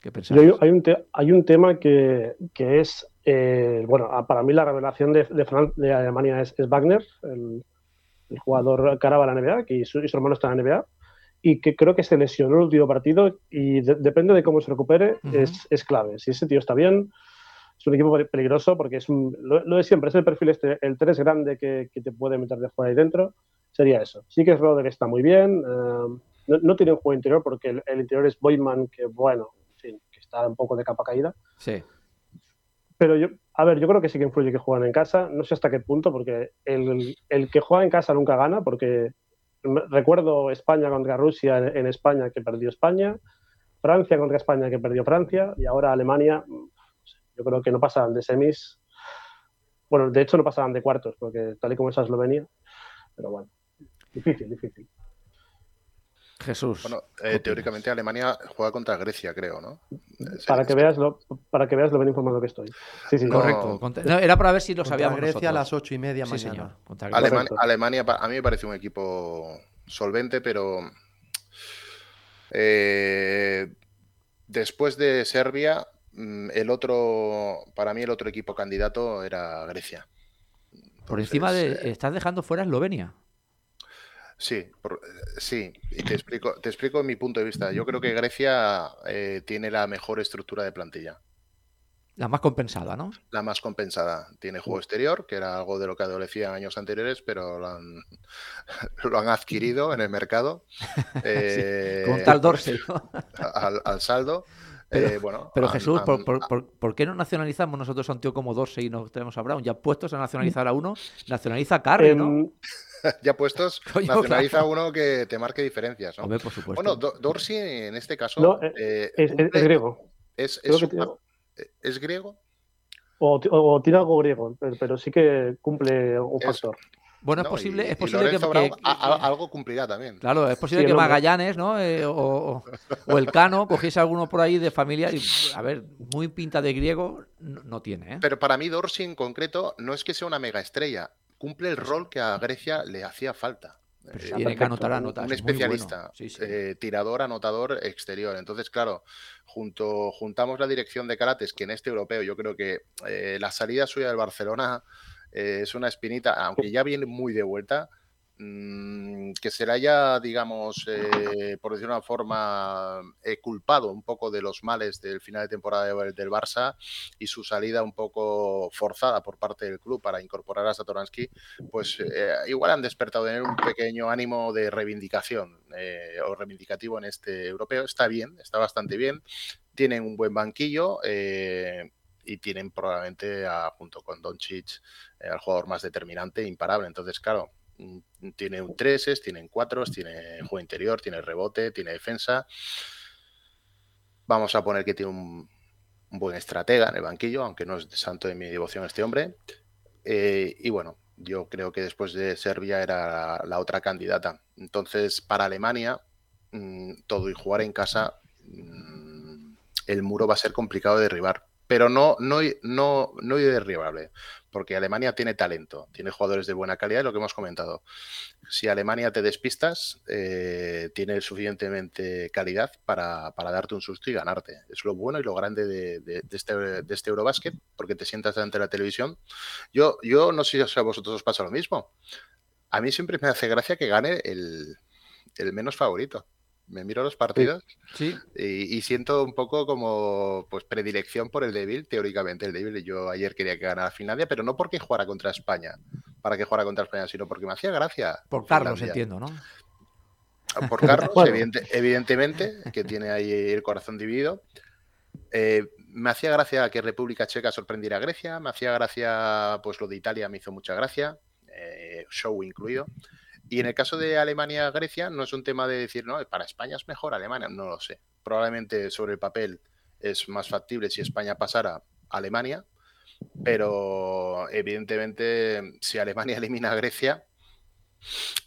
¿Qué pensáis? hay, un tema que, es, eh, bueno, para mí la revelación de, de, Alemania es, Wagner, el, jugador que ahora va a la NBA, que su, y su hermano está en la NBA y que creo que se lesionó el último partido y depende de cómo se recupere, es, es, clave. Si ese tío está bien, es un equipo peligroso porque es lo, de siempre, es el perfil este, el 3 grande que, que, te puede meter de fuera y dentro, sería eso. Sí que es Roder está muy bien, eh, no, tiene un juego interior porque el, interior es Boyman, que bueno, en fin, que está un poco de capa caída. Sí. Pero yo, a ver, yo creo que sí que influye que juegan en casa. No sé hasta qué punto, porque el, el que juega en casa nunca gana, porque recuerdo España contra Rusia en, España que perdió España, Francia contra España que perdió Francia y ahora Alemania, yo creo que no pasan de semis. Bueno, de hecho no pasaban de cuartos, porque tal y como es Eslovenia, pero bueno, difícil, difícil. Jesús. Bueno, eh, teóricamente Alemania juega contra Grecia, creo, ¿no? Para que veas lo, para que veas lo bien informado que estoy. Sí, sí, correcto. era para ver si lo sabíamos. Grecia a las ocho y media sí, Señor. Alemania, a mí me parece un equipo solvente, pero eh, después de Serbia, mm, el otro, para mí el otro equipo candidato era Grecia. Por encima de, eh, estás dejando fuera Eslovenia. Sí, eh, sí, y te explico, te explico mi punto de vista. Yo creo que Grecia eh, tiene la mejor estructura de plantilla. La más compensada, ¿no? La más compensada. Tiene juego exterior, que era algo de lo que adolecía en años anteriores, pero lo han, <laughs> lo han adquirido en el mercado. <laughs> Eh, con tal Dorsey. <laughs> Al, saldo. Pero, bueno, pero Jesús, por, qué no nacionalizamos nosotros a un tío como Dorsey y no tenemos a Brown? Ya puestos a nacionalizar a uno, nacionaliza a ¿no? <laughs> Ya puestos, <laughs> nacionaliza uno que te marque diferencias. ¿no? por supuesto. Bueno, Dorsey en este caso. Eh, eh, es, griego. Es, griego? O, tiene algo griego, pero, sí que cumple un factor. Bueno, es posible, es posible que, algo cumplirá también. Claro, es posible que Magallanes, ¿no? Eh, o, el Cano cogiese alguno por ahí de familia y, <laughs> a ver, muy pinta de griego no, tiene. ¿eh? Pero para mí Dorsey en concreto no es que sea una mega estrella, cumple el rol que a Grecia le hacía falta. Eh, tiene que anotar anotar. Un especialista, eh, tirador, anotador exterior. Entonces, claro, junto, juntamos la dirección de Carates, que en este europeo yo creo que eh, la salida suya del Barcelona es una espinita, aunque ya viene muy de vuelta, Mm, que se le haya, digamos, eh, por decir una forma, eh, culpado un poco de los males del final de temporada del Barça y su salida un poco forzada por parte del club para incorporar a Satoransky, pues eh, igual han despertado tener un pequeño ánimo de reivindicación o reivindicativo en este europeo. Está bien, está bastante bien. Tienen un buen banquillo y tienen probablemente, junto con Doncic, al jugador más determinante, imparable. Entonces, claro, tiene un 3, tiene 4, tiene juego interior, tiene rebote, tiene defensa. Vamos a poner que tiene un, buen estratega en el banquillo, aunque no es santo de mi devoción este hombre. Eh, y bueno, yo creo que después de Serbia era la, otra candidata. Entonces, para Alemania, mm, todo y jugar en casa, mm, el muro va a ser complicado de derribar. Pero no, no, no, no derribable porque Alemania tiene talento, tiene jugadores de buena calidad, lo que hemos comentado. Si Alemania te despistas, eh, tiene suficientemente calidad para, darte un susto y ganarte. Es lo bueno y lo grande de, este, de este Eurobasket, porque te sientas delante de la televisión. Yo, yo no sé si a vosotros os pasa lo mismo. A mí siempre me hace gracia que gane el menos favorito me miro los partidos Y, siento un poco como pues predilección por el débil, teóricamente el débil. Yo ayer quería que ganara Finlandia, pero no porque jugara contra España, para que jugara contra España, sino porque me hacía gracia. Por Carlos, entiendo, ¿no? Ah, por <laughs> Carlos, evidentemente, que tiene ahí el corazón dividido. Eh, me hacía gracia que República Checa sorprendiera a Grecia, me hacía gracia, pues lo de Italia me hizo mucha gracia, eh, show incluido. Y en el caso de Alemania-Grecia, no es un tema de decir, no, para España es mejor Alemania, no lo sé. Probablemente sobre el papel es más factible si España pasara a Alemania, pero evidentemente si Alemania <laughs> elimina a Grecia,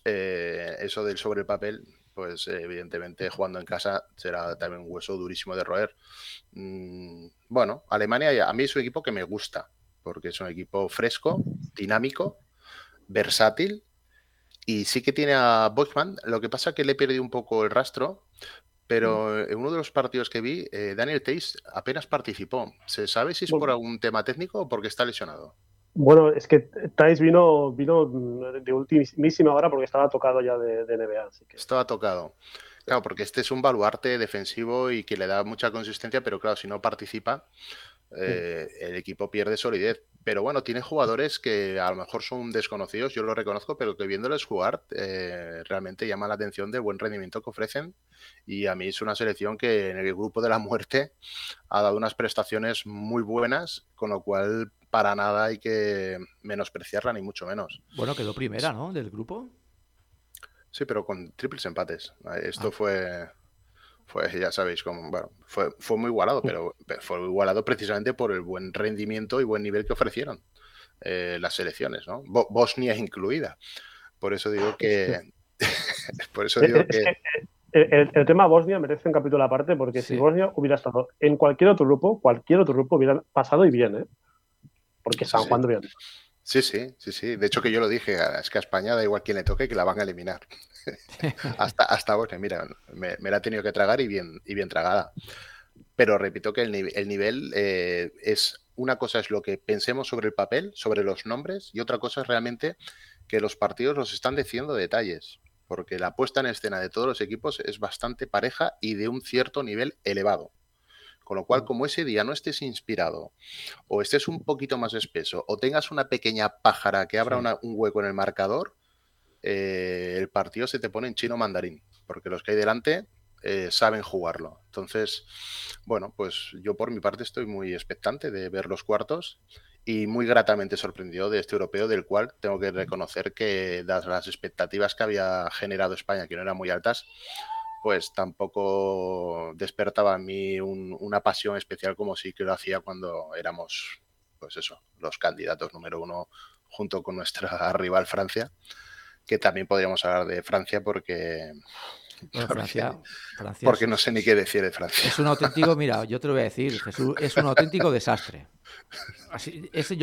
eh, eso del sobre el papel, pues evidentemente jugando en casa será también un hueso durísimo de roer. Mm, bueno, Alemania a mí es un equipo que me gusta, porque es un equipo fresco, dinámico, versátil y sí que tiene a Bochman, lo que pasa es que le he perdido un poco el rastro, pero en uno de los partidos que vi, eh, Daniel Tays apenas participó. ¿Se sabe si es por algún tema técnico o porque está lesionado? Bueno, es que Tays vino, vino de ultimísima hora porque estaba tocado ya de, NBA. Estaba tocado. Claro, porque este es un baluarte defensivo y que le da mucha consistencia, pero claro, si no participa, eh, el equipo pierde solidez. Pero bueno, tiene jugadores que a lo mejor son desconocidos, yo lo reconozco, pero que viéndoles jugar eh, realmente llama la atención del buen rendimiento que ofrecen. Y a mí es una selección que en el grupo de la muerte <laughs> ha dado unas prestaciones muy buenas, con lo cual para nada hay que menospreciarla, ni mucho menos. Bueno, quedó primera, ¿no? Del grupo. Sí, pero con triples empates. Esto ah. fue pues ya sabéis cómo, bueno, fue, fue muy igualado, pero fue igualado precisamente por el buen rendimiento y buen nivel que ofrecieron eh, las selecciones, ¿no? Bosnia incluida. Por eso digo que. <laughs> por eso digo que. <laughs> El, tema Bosnia merece un capítulo aparte porque si Bosnia hubiera estado en cualquier otro grupo, cualquier otro grupo hubiera pasado y bien, ¿eh? Porque están jugando bien. Sí, sí, sí, sí. De hecho que yo lo dije, es que a España da igual quién le toque que la van a eliminar. <laughs> hasta, hasta Bosnia, mira, me, la ha tenido que tragar y bien, y bien tragada. Pero repito que el, el nivel eh, es una cosa es lo que pensemos sobre el papel, sobre los nombres, y otra cosa es realmente que los partidos nos están diciendo detalles, porque la puesta en escena de todos los equipos es bastante pareja y de un cierto nivel elevado. Con lo cual, como ese día no estés inspirado, o estés un poquito más espeso, o tengas una pequeña pájara que abra un hueco en el marcador, eh, el partido se te pone en chino mandarín, porque los que hay delante eh, saben jugarlo. Entonces, bueno, pues yo por mi parte estoy muy expectante de ver los cuartos y muy gratamente sorprendido de este europeo, del cual tengo que reconocer que, dadas las expectativas que había generado España, que no eran muy altas, pues tampoco despertaba en mí una pasión especial como sí que lo hacía cuando éramos, pues eso, los candidatos número uno junto con nuestra <laughs> rival Francia que también podríamos hablar de Francia porque... Francia, porque no sé ni qué decir de Francia. Es un auténtico, mira, yo te lo voy a decir, Jesús, es un auténtico desastre.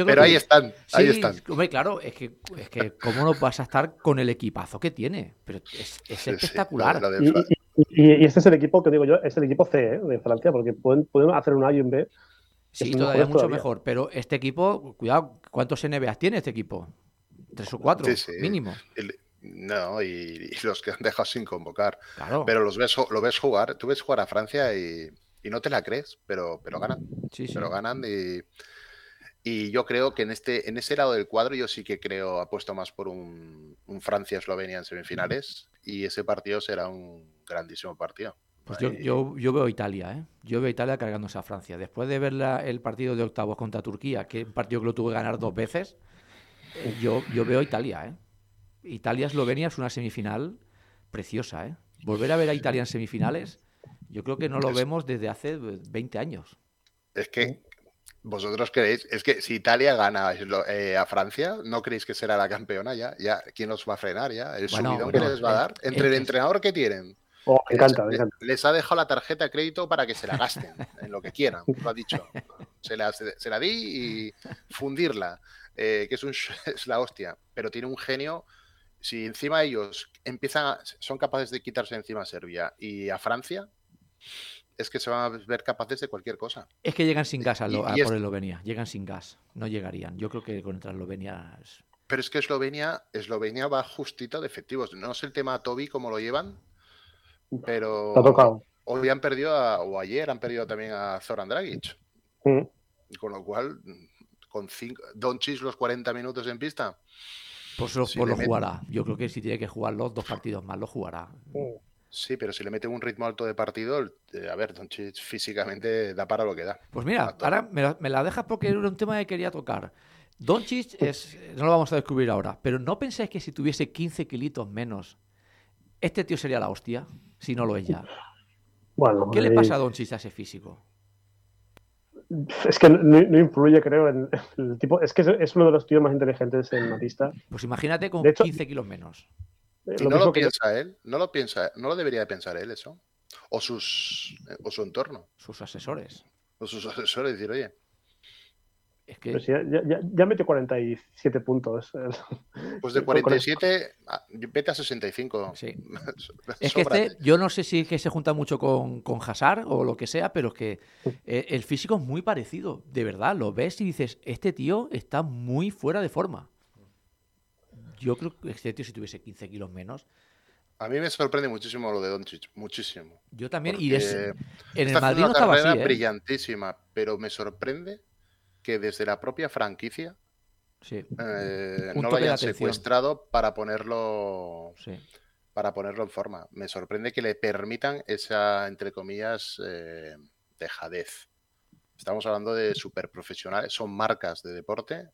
Pero ahí están, ahí están. Hombre, claro, es que, es que cómo no vas a estar con el equipazo que tiene. Pero es, <laughs> espectacular. Y, este es el equipo que digo yo, es el equipo C ¿eh? de Francia, porque pueden, pueden hacer un A y un B. Sí, todavía mucho mejor. Pero este equipo, cuidado, ¿cuántos NBAs tiene este equipo? Tres o cuatro, mínimo. no, y, los que han dejado sin convocar. Pero los ves, lo ves jugar, tú ves jugar a Francia y, no te la crees, pero, pero ganan. Pero ganan y, y yo creo que en este en ese lado del cuadro yo sí que creo, apuesto más por un, Francia-Eslovenia en semifinales y ese partido será un grandísimo partido. Pues yo, yo, veo Italia, ¿eh? Yo veo Italia cargándose a Francia. Después de ver el partido de octavos contra Turquía, que es un partido que lo tuve que ganar dos veces, yo, yo veo Italia, ¿eh? Italia-Eslovenia es una semifinal preciosa, ¿eh? Volver a ver a Italia en semifinales, yo creo que no lo vemos desde hace 20 años. Es que vosotros creéis, es que si Italia gana eh, a Francia, ¿no creéis que será la campeona ya? ya ¿Quién los va a frenar ya? ¿El subidón que les va a dar? Entre el entrenador que tienen. Oh, encanta, les, ha dejado la tarjeta de crédito para que se la gasten <laughs> en lo que quieran, lo ha dicho. Se la, se la di y fundirla. Eh, que es, un, <laughs> es la hostia, pero tiene un genio. Si encima ellos empiezan son capaces de quitarse encima a Serbia y a Francia, es que se van a ver capaces de cualquier cosa. Es que llegan sin gas a, por Eslovenia, llegan sin gas, no llegarían. Yo creo que contra Eslovenia. Pero es que Eslovenia, Eslovenia va justito de efectivos. No sé el tema Toby cómo lo llevan, pero hoy han perdido, o ayer han perdido también a Zoran Dragic. Mm. Con lo cual, con cinco, Doncic los 40 minutos en pista. Pues, lo, pues lo jugará. Yo creo que si tiene que jugar los dos partidos más, lo jugará. Sí, pero si le mete un ritmo alto de partido, eh, a ver, Doncic físicamente da para lo que da. Pues mira, ahora me la, dejas porque era un tema que quería tocar. Doncic es, no lo vamos a descubrir ahora, pero ¿no pensáis que si tuviese 15 kilitos menos, este tío sería la hostia? Si no lo es ya. Bueno, ¿Qué le pasa a Doncic a ese físico? Es que no, influye, creo, en el tipo. Es que es uno de los tíos más inteligentes en la pista. Pues imagínate con 15 kilos menos. Eh, no lo piensa él, no lo piensa, no lo debería de pensar él eso. O sus o su entorno. Sus asesores. O sus asesores, decir, oye, es que... ya, ya, ya, metió 47 puntos. <laughs> Pues de 47, vete a 65. Sí. <laughs> es que este, yo no sé si es que se junta mucho con, con Hazard o lo que sea, pero es que eh, el físico es muy parecido. De verdad, lo ves y dices, este tío está muy fuera de forma. Yo creo que este tío, si tuviese 15 kilos menos. A mí me sorprende muchísimo lo de Doncic, muchísimo. Yo también, y es, en el Madrid no estaba así. ¿eh? brillantísima, pero me sorprende que desde la propia franquicia Sí. eh, no lo hayan secuestrado para ponerlo Sí. para ponerlo en forma. Me sorprende que le permitan esa, entre comillas, eh, dejadez. Estamos hablando de super profesionales, son marcas de deporte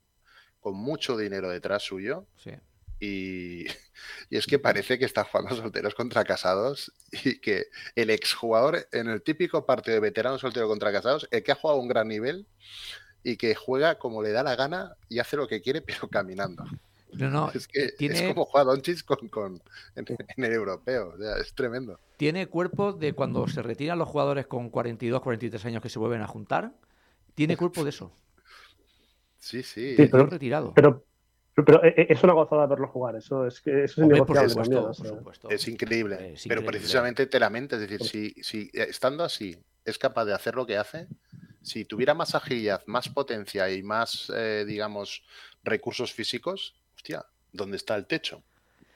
con mucho dinero detrás suyo sí. Y, <laughs> y es que parece que están jugando solteros contra casados y que el exjugador en el típico partido de veterano soltero contra casados, el que ha jugado a un gran nivel y que juega como le da la gana y hace lo que quiere pero caminando. No, no, Es que tiene- es como juega Doncic con, con- en, en el europeo, o sea, es tremendo. tiene cuerpo de cuando se retiran los jugadores con 42, 43 años que se vuelven a juntar. Tiene cuerpo de eso. Sí, sí. Pero- retirado. Pero, pero eh, eh, es una gozada verlo jugar, eso es, que eso es Hombre, por innegociable supuesto, también. o por sea. supuesto. Es increíble, Es pero increíble. precisamente te lamenta, es decir, si, si eh, estando así es capaz de hacer lo que hace, si tuviera más agilidad, más potencia y más, eh, digamos, recursos físicos, hostia, ¿dónde está el techo?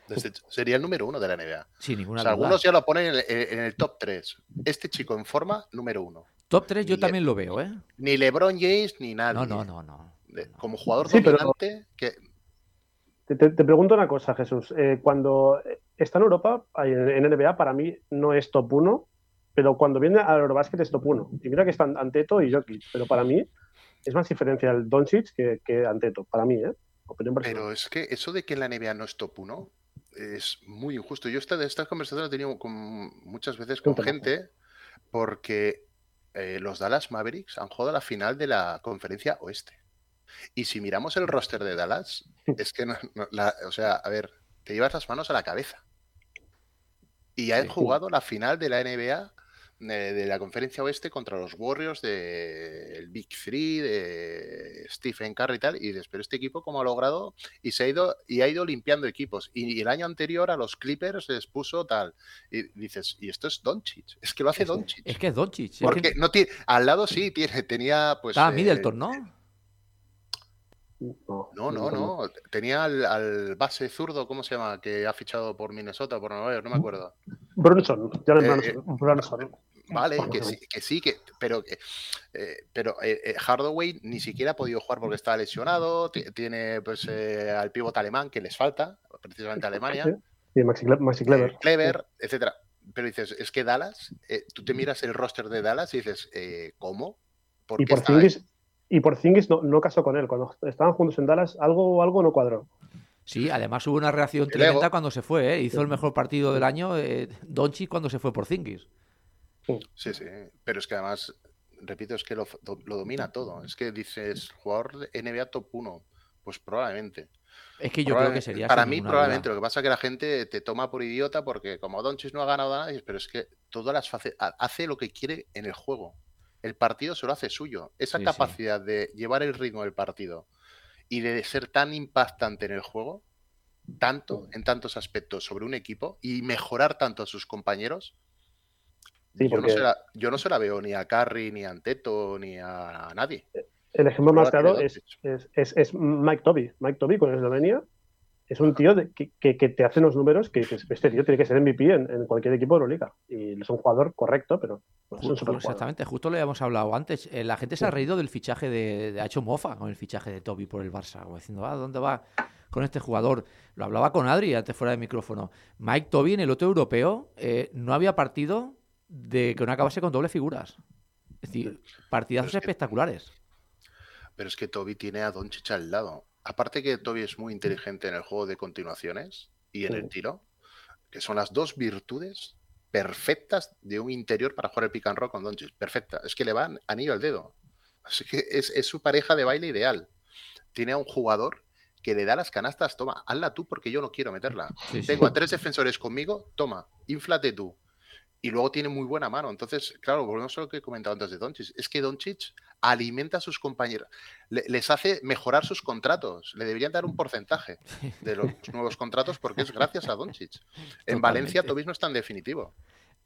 Desde- sería el número uno de la NBA. Sin O ninguna sea, duda. algunos ya lo ponen en el, en el top 3. Este chico en forma, número uno. Top 3 yo Ni- también lo veo, ¿eh? Ni LeBron James ni nadie. No, no, no, no. Como jugador Sí, pero- dominante, que Te, te- pregunto una cosa, Jesús. Eh, cuando está en Europa, en, NBA, para mí no es top 1, pero cuando viene al Eurobasket es top 1. Y mira que están Anteto y Jokic, pero para mí es más diferencia el Doncic que, que Anteto, para mí, ¿eh? Opinión personal. Pero es que eso de que en la NBA no es top 1 es muy injusto. Yo esta, de estas conversaciones he tenido con, muchas veces con gente porque eh, los Dallas Mavericks han jugado la final de la conferencia oeste. Y si miramos el roster de Dallas, <laughs> es que, no- no- la- o sea, a ver, te llevas las manos a la cabeza. Y han jugado la final de la NBA eh, de la conferencia oeste contra los Warriors del Big Three, de Stephen Curry y tal. Y dices, pero este equipo, ¿cómo ha logrado? Y se ha ido, y ha ido limpiando equipos. Y, el año anterior a los Clippers les puso tal. Y dices, y esto es Doncic. Es que lo hace Doncic. Es que es Doncic. es Porque que no tiene, al lado sí tiene, tenía pues. estaba eh, Middleton, ¿no? No, No, no, no. Tenía al, al base zurdo, ¿cómo se llama? Que ha fichado por Minnesota, por Nueva York, no me acuerdo. Brunson, Jalen Eh, Brunson. Brunson. Vale, que sí, que sí, que, pero, que- eh, pero eh, eh, Hardaway ni siquiera ha podido jugar porque está lesionado. ti- Tiene pues eh, al pívot alemán que les falta, precisamente a Alemania. Sí, sí, Maxi, Maxi Clever. eh, Clever, etcétera. Pero dices, es que Dallas, eh, tú te miras el roster de Dallas y dices, eh, ¿cómo? ¿Por Y qué por está y por Zingis no, no casó con él. Cuando estaban juntos en Dallas, algo, algo no cuadró. Sí, además hubo una reacción El tremenda ego. cuando se fue, ¿eh? Hizo el mejor partido del año eh, Doncic cuando se fue por Zingis. Sí, sí, pero es que además, repito, es que lo, lo domina todo. Es que dices, jugador de NBA top 1, pues probablemente. Es que yo creo que sería Para mí, probablemente. duda. Lo que pasa es que la gente te toma por idiota porque como Doncic no ha ganado nada, pero es que todas las hace lo que quiere en el juego. El partido se lo hace suyo. Esa Sí, sí. capacidad de llevar el ritmo del partido y de ser tan impactante en el juego, tanto en tantos aspectos sobre un equipo y mejorar tanto a sus compañeros. Sí, yo, no se la, yo no se la veo ni a Curry, ni a Anteto, ni a nadie. El ejemplo más claro es, es, es- es Mike Toby. Mike Toby con Eslovenia es un tío de- que, que- que te hace unos números que dices, este tío tiene que ser MVP en, en cualquier equipo de Euroliga. Y es un jugador correcto, pero no es un. Exactamente, justo lo habíamos hablado antes. Eh, La gente se ha reído del fichaje de, de- ha hecho mofa con el fichaje de Toby por el Barça, como diciendo, ah, ¿dónde va con este jugador? Lo hablaba con Adri antes fuera de micrófono. Mike Toby en el otro europeo eh, no había partido de que no acabase con doble figuras. Es decir, partidazos Pero es que- espectaculares. Pero es que Toby tiene a Doncic al lado. Aparte que Toby es muy inteligente en el juego de continuaciones y en el tiro, que son las dos virtudes perfectas de un interior para jugar el pick and roll con Doncic. Perfecta. Es que le van anillo al dedo. Así que es, es su pareja de baile ideal. Tiene a un jugador que le da las canastas, toma, hazla tú porque yo no quiero meterla. Sí, sí. Tengo a tres defensores conmigo, toma, inflate tú. Y luego tiene muy buena mano. Entonces, claro, volvemos a lo que he comentado antes de Doncic. Es que Doncic alimenta a sus compañeros, le- les hace mejorar sus contratos. Le deberían dar un porcentaje <laughs> de los nuevos contratos porque es gracias a Doncic. En Valencia. Toby no es tan definitivo.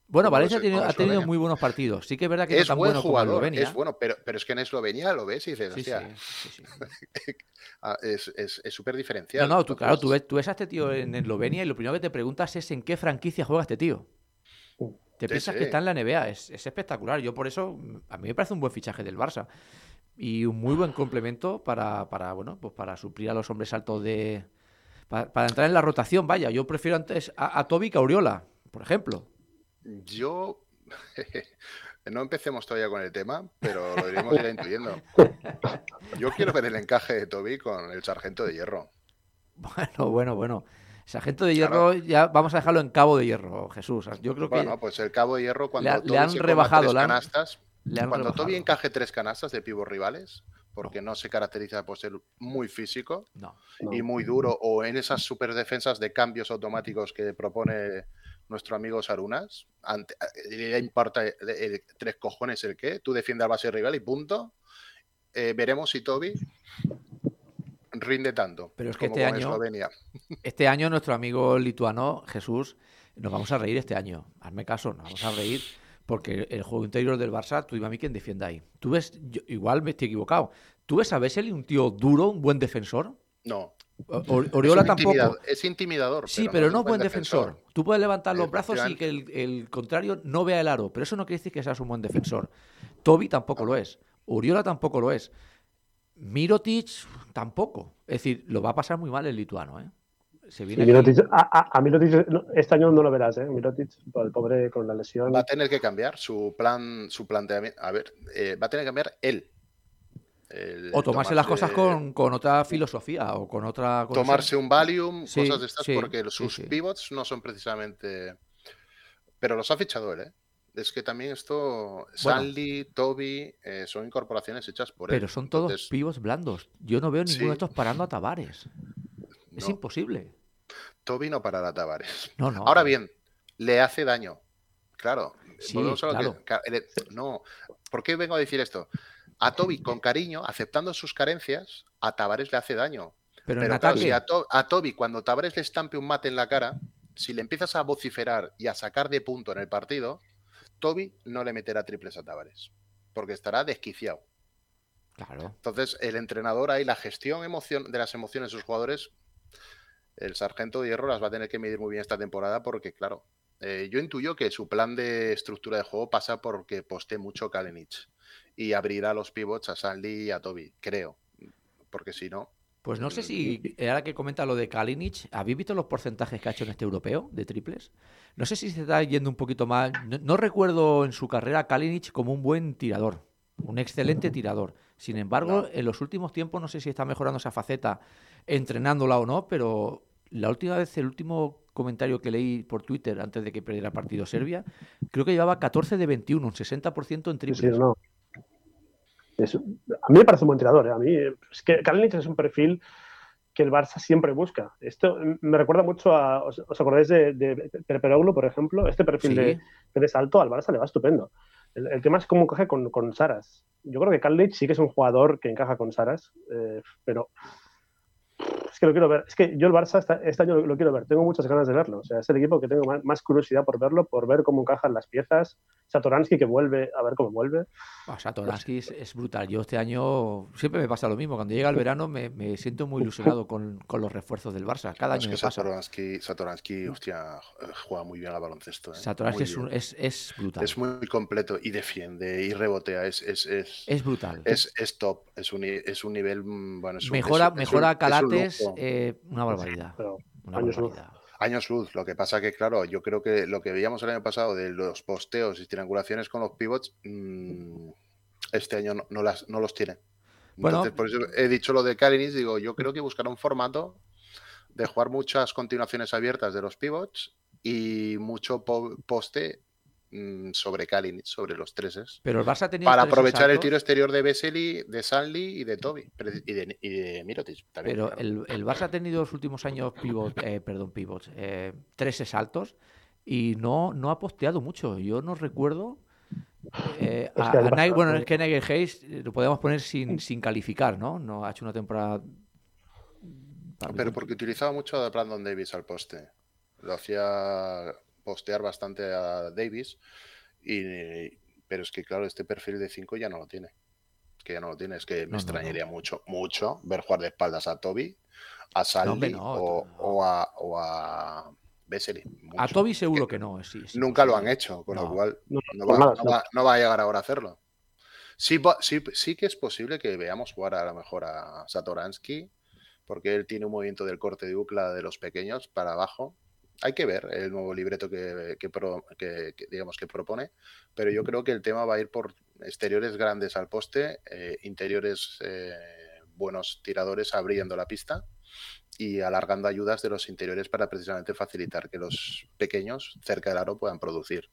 Bueno, Valencia ha tenido, ha muy buenos partidos. Sí que es verdad que no Es tan buen bueno como jugador, Eslovenia. es bueno, pero, pero es que en Eslovenia lo ves y dices, Sí, hostia, sí, sí. <laughs> ah, es es- es súper diferencial. No, no, tú, claro, tú ves, tú ves a este tío en Eslovenia y lo primero que te preguntas es en qué franquicia juega este tío. Te Sí, piensas sí. que está en la NBA, es, es espectacular. Yo por eso, a mí me parece un buen fichaje del Barça. y un muy buen complemento para, para, bueno, pues para suplir a los hombres altos de... Para, entrar en la rotación, vaya, yo prefiero antes a, a Toby que a Oriola, por ejemplo. Yo... <laughs> No empecemos todavía con el tema, pero lo iremos ya intuyendo. <laughs> Yo quiero ver el encaje de Toby con el sargento de hierro. Bueno, bueno, bueno. Sargento de hierro, ya vamos a dejarlo en cabo de hierro, Jesús. Yo creo que. Bueno, pues el cabo de hierro, cuando le, han rebajado las canastas, cuando Toby encaje tres canastas de pibos rivales, porque no. se caracteriza por ser muy físico y muy duro, o en esas super defensas de cambios automáticos que propone nuestro amigo Sarunas, ante, eh, le importa tres cojones el qué, tú defiendes al base rival y punto. Eh, veremos si Toby rinde tanto. Pero es que este año, <laughs> este año nuestro amigo lituano Jesús, nos vamos a reír este año. Hazme caso, nos vamos a reír porque el juego interior del Barça, tú y a mí quien defienda ahí. Tú ves, igual me estoy equivocado. ¿Tú ves a Vesely un tío duro, un buen defensor? No. Oriola tampoco. Es intimidador. Sí, pero, no, es buen defensor. Tú puedes levantar los brazos y que el, contrario no vea el aro, pero eso no quiere decir que seas un buen defensor. Toby tampoco lo es. Oriola tampoco lo es. Mirotic tampoco. Es decir, lo va a pasar muy mal el lituano, ¿eh? a, Mirotic este año no lo verás, ¿eh? Mirotic, el pobre con la lesión. Va a tener que cambiar su plan, su planteamiento. A ver, eh, va a tener que cambiar él. o tomarse, las cosas con, otra filosofía o con otra. Tomarse un Valium, cosas de estas, porque sus pivots no son precisamente. Pero los ha fichado él, ¿eh? Es que también esto, Sandy, Toby, eh, son incorporaciones hechas por él. Pero son todos pivots blandos. Yo no veo ninguno de estos parando a Tavares. Es imposible. Toby no parará a Tavares. No, no. Ahora bien, le hace daño. Claro. Sí, claro. no. ¿Por qué vengo a decir esto? A Toby, con cariño, aceptando sus carencias, a Tavares le hace daño. Pero, en a, a, Toby, cuando Tavares le estampe un mate en la cara, si le empiezas a vociferar y a sacar de punto en el partido, Toby no le meterá triples a Tavares. Porque estará desquiciado. Claro. Entonces, el entrenador ahí, la gestión emoción, de las emociones de sus jugadores el sargento de hierro las va a tener que medir muy bien esta temporada porque, claro, eh, yo intuyo que su plan de estructura de juego pasa porque poste mucho Kalenic y abrirá los pivots a Sandy y a Toby, creo, porque si no... Pues no sé mm, si, ahora que comenta lo de Kalinic, ¿habéis visto los porcentajes que ha hecho en este europeo de triples? No sé si se está yendo un poquito mal. No, recuerdo en su carrera Kalinic como un buen tirador, un excelente tirador. Sin embargo, en los últimos tiempos no sé si está mejorando esa faceta entrenándola o no, pero la última vez, el último comentario que leí por Twitter antes de que perdiera el partido Serbia, creo que llevaba 14 de 21, un 60% en triples. no. A mí me parece un buen tirador. ¿eh? A mí, es que Kalinic es un perfil que el Barça siempre busca. Esto me recuerda mucho a. ¿Os, acordáis de, de por ejemplo? Este perfil de, de, salto al Barça le va estupendo. El, tema es cómo encaja con, con Saras. Yo creo que Kalinic sí que es un jugador que encaja con Saras, eh, pero es que lo quiero ver. Es que yo el Barça este año lo, quiero ver. Tengo muchas ganas de verlo. O sea, es el equipo que tengo más, curiosidad por verlo, por ver cómo encajan las piezas. Satoransky que vuelve, a ver cómo vuelve. Oh, Satoransky es, brutal. Yo este año siempre me pasa lo mismo. Cuando llega el verano me, siento muy ilusionado con, los refuerzos del Barça. Cada año es que Satoransky, Satoransky, hostia, juega muy bien al baloncesto. ¿eh? Satoransky es, es, brutal. Es muy completo y defiende y rebotea. Es, es, es, brutal. Es, top. Es un, es un nivel. Mm, bueno, mejora mejora Calates eh, una barbaridad. Años, luz. Lo que pasa que, claro, yo creo que lo que veíamos el año pasado de los posteos y triangulaciones con los pivots, mm, este año no, las, no los tiene. Entonces, por eso he dicho lo de Kalinic, digo, yo creo que buscará un formato de jugar muchas continuaciones abiertas de los pivots y mucho poste sobre Kalinic, sobre los treses. Pero el Barça Para aprovechar el tiro exterior de Vesely, de Sanli y de Toby. Y de, y Mirotic también. Pero el, el, Barça ha tenido los últimos años pivot, eh, perdón, pivots, eh, treses altos y no, no ha posteado mucho. Yo no recuerdo. Eh, bueno, es que Nigel Hayes lo podemos poner sin, sin calificar, ¿no? No ha hecho una temporada. Pero porque utilizaba mucho a Brandon Davis al poste. Lo hacía postear bastante a Davis, y, pero es que claro, este perfil de 5 ya no lo tiene. Es que ya no lo tiene, es que me extrañaría mucho, mucho ver jugar de espaldas a Toby, a Salvi o, a, o a A Toby seguro que, no, sí, Nunca lo han hecho, con lo cual no, va, a llegar ahora a hacerlo. Sí, sí, sí que es posible que veamos jugar a lo mejor a Satoransky, porque él tiene un movimiento del corte de Ucla de los pequeños para abajo. Hay que ver el nuevo libreto que, que pro- que- que, digamos que propone, pero yo creo que el tema va a ir por exteriores grandes al poste, eh, interiores eh, buenos tiradores abriendo la pista y alargando ayudas de los interiores para precisamente facilitar que los pequeños cerca del aro puedan producir.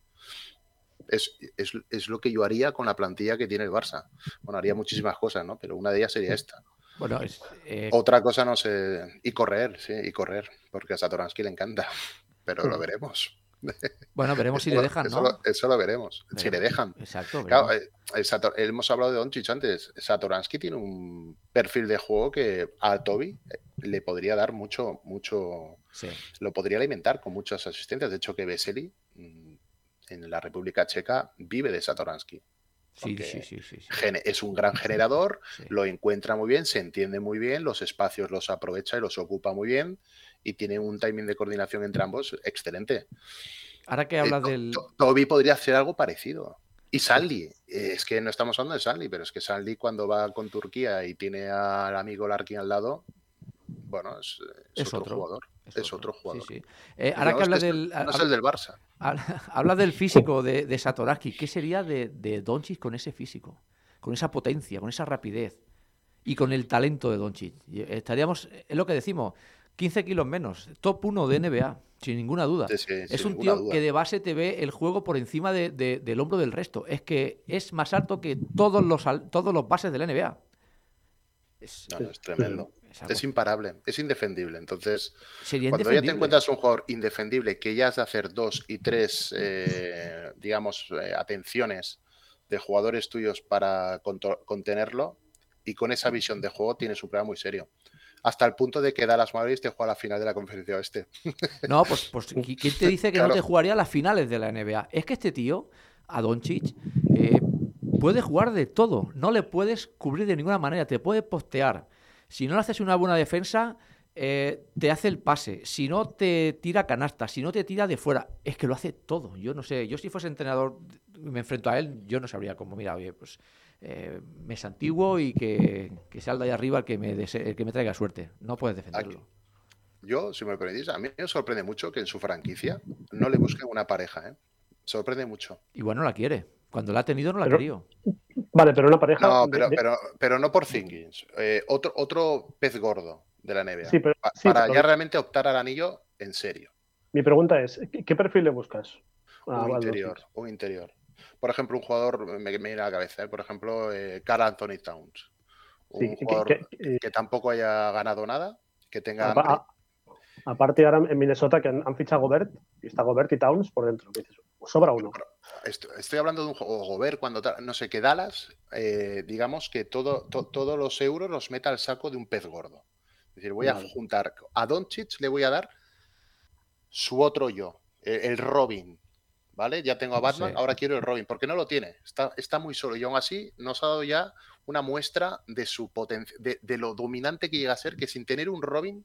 Es, es- es lo que yo haría con la plantilla que tiene el Barça. Bueno, haría muchísimas cosas, ¿no? Pero una de ellas sería esta. Bueno, es, eh, Otra cosa no sé. Y correr, sí, y correr. Porque a Satoransky le encanta. Pero lo veremos. <laughs> bueno, veremos si le dejan, eso, ¿no? lo, eso lo veremos. Si le dejan. Exacto. Claro, eh, Sator- hemos hablado de Doncic antes. Satoransky tiene un perfil de juego que a Toby eh, le podría dar mucho, mucho, Sí. lo podría alimentar con muchas asistencias. De hecho, que Vesely mm, en la República Checa vive de Satoransky. Sí, sí, sí, sí, Es un gran generador, <laughs> lo encuentra muy bien, se entiende muy bien, los espacios los aprovecha y los ocupa muy bien y tiene un timing de coordinación entre ambos excelente. Ahora que Eh, hablas To- del... To- Toby podría hacer algo parecido. Y Sandy, eh, es que no estamos hablando de Sandy, pero es que Sandy cuando va con Turquía y tiene al amigo Larkin al lado, bueno, es, es Es otro, otro. jugador. Es otro jugador. sí. Eh, ahora que hablas este del... No es el del Barça. <laughs> Habla, habla del físico de, de. ¿Qué sería de, de Doncic con ese físico? Con esa potencia, con esa rapidez y con el talento de Doncic. Y Estaríamos, es lo que decimos, 15 kilos menos, top 1 de NBA, sin ninguna duda. Sí, sí, es un tío duda. que de base te ve el juego por encima de- de- del hombro del resto. Es que es más alto que todos los, todos los bases de la NBA. Es, No, no, es tremendo. Es imparable, es indefendible. Entonces, sería Cuando ya te encuentras un jugador indefendible que ya has de hacer dos y tres, eh, digamos, eh, atenciones de jugadores tuyos para contenerlo, y con esa visión de juego tienes un problema muy serio. Hasta el punto de que Dallas Mavericks te juega la final de la conferencia oeste. No, pues, pues ¿qui- <laughs> ¿quién te dice que no te jugaría las finales de la NBA? Es que este tío, a Doncic, eh, puede jugar de todo. No le puedes cubrir de ninguna manera. Te puede postear. Si no le haces una buena defensa, eh, te hace el pase. Si no, te tira canasta. Si no, te tira de fuera. Es que lo hace todo. Yo no sé. Yo si fuese entrenador y me enfrento a él, yo no sabría cómo. Mira, oye, pues eh, me santiguo y que, que de ahí arriba el que me, dese- el que me traiga suerte. No puedes defenderlo. Yo, si me permitís, a mí me sorprende mucho que en su franquicia no le busquen una pareja. ¿eh? Sorprende mucho. Igual no la quiere. Cuando la ha tenido, no la ha querido. Vale, pero una pareja. No, pero, de- pero, pero no por Thingins. Eh, otro, otro pez gordo de la NBA. Sí, pero- Pa- sí, para pero- ya realmente optar al anillo en serio. Mi pregunta es: ¿qué, qué perfil le buscas? un interior, un interior. Por ejemplo, un jugador, me, me viene a la cabeza, ¿eh? por ejemplo, eh, Carl Anthony Towns. Un Sí, jugador que- que, que- tampoco haya ganado nada, que tenga a- aparte, ahora en Minnesota que han, han fichado a Gobert, y está Gobert y Towns por dentro. sobra uno. Estoy hablando de un juego, Gobert, cuando no sé, que Dallas, eh, digamos que todo, to- todos los euros los meta al saco de un pez gordo. Es decir, voy Vale. a juntar a Doncic, le voy a dar su otro yo, el, el Robin. ¿Vale? Ya tengo a Batman, Sí. ahora quiero el Robin, porque no lo tiene. Está, está muy solo y aún así nos ha dado ya una muestra de su potencia, de, de lo dominante que llega a ser, que sin tener un Robin,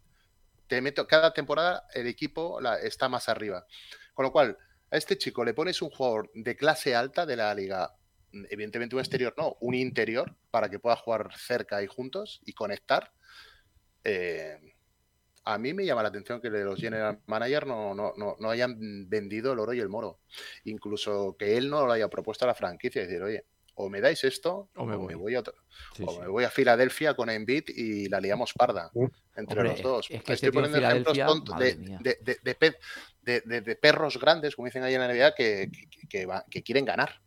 te meto, cada temporada el equipo la- está más arriba. Con lo cual, a este chico le pones un jugador de clase alta de la liga, mm, evidentemente un exterior, no, un interior, para que pueda jugar cerca y juntos y conectar. Eh, a mí me llama la atención que los general manager no, no, no, no hayan vendido el oro y el moro. Incluso que él no lo haya propuesto a la franquicia. Es decir, oye, o me dais esto O me voy. a otro- Sí, o sí. me voy a Filadelfia con Embiid y la liamos parda entre Hombre, los dos. es que Estoy en poniendo ejemplos tontos de, de- de- de pe- de- de- de perros grandes, como dicen ahí en la NBA, que, que- que va- que quieren ganar.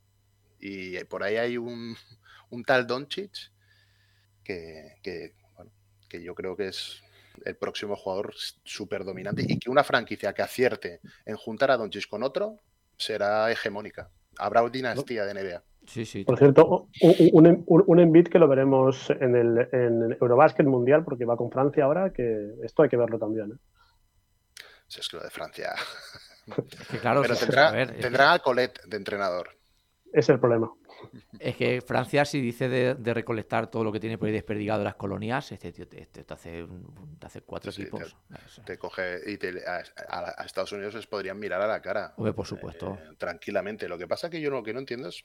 Y por ahí hay un, un tal Doncic que, que, bueno, que yo creo que es el próximo jugador súper dominante y que una franquicia que acierte en juntar a Doncic con otro será hegemónica. Habrá dinastía de NBA. Sí, sí. Por cierto, un, un, un, Embiid que lo veremos en el, en el Eurobasket Mundial, porque va con Francia ahora, que esto hay que verlo también. ¿eh? Si es que lo de Francia. Es que claro, Pero sí, tendrá, a ver, es que- tendrá a Colette de entrenador. Es el problema. Es que Francia, si dice de, de recolectar todo lo que tiene por ahí desperdigado de las colonias, este tío te, te- te hace, te hace cuatro Sí, equipos. Te coge y te- a, a- a Estados Unidos les podrían mirar a la cara. Hombre, por supuesto. eh, tranquilamente. Lo que pasa que yo lo que no entiendo es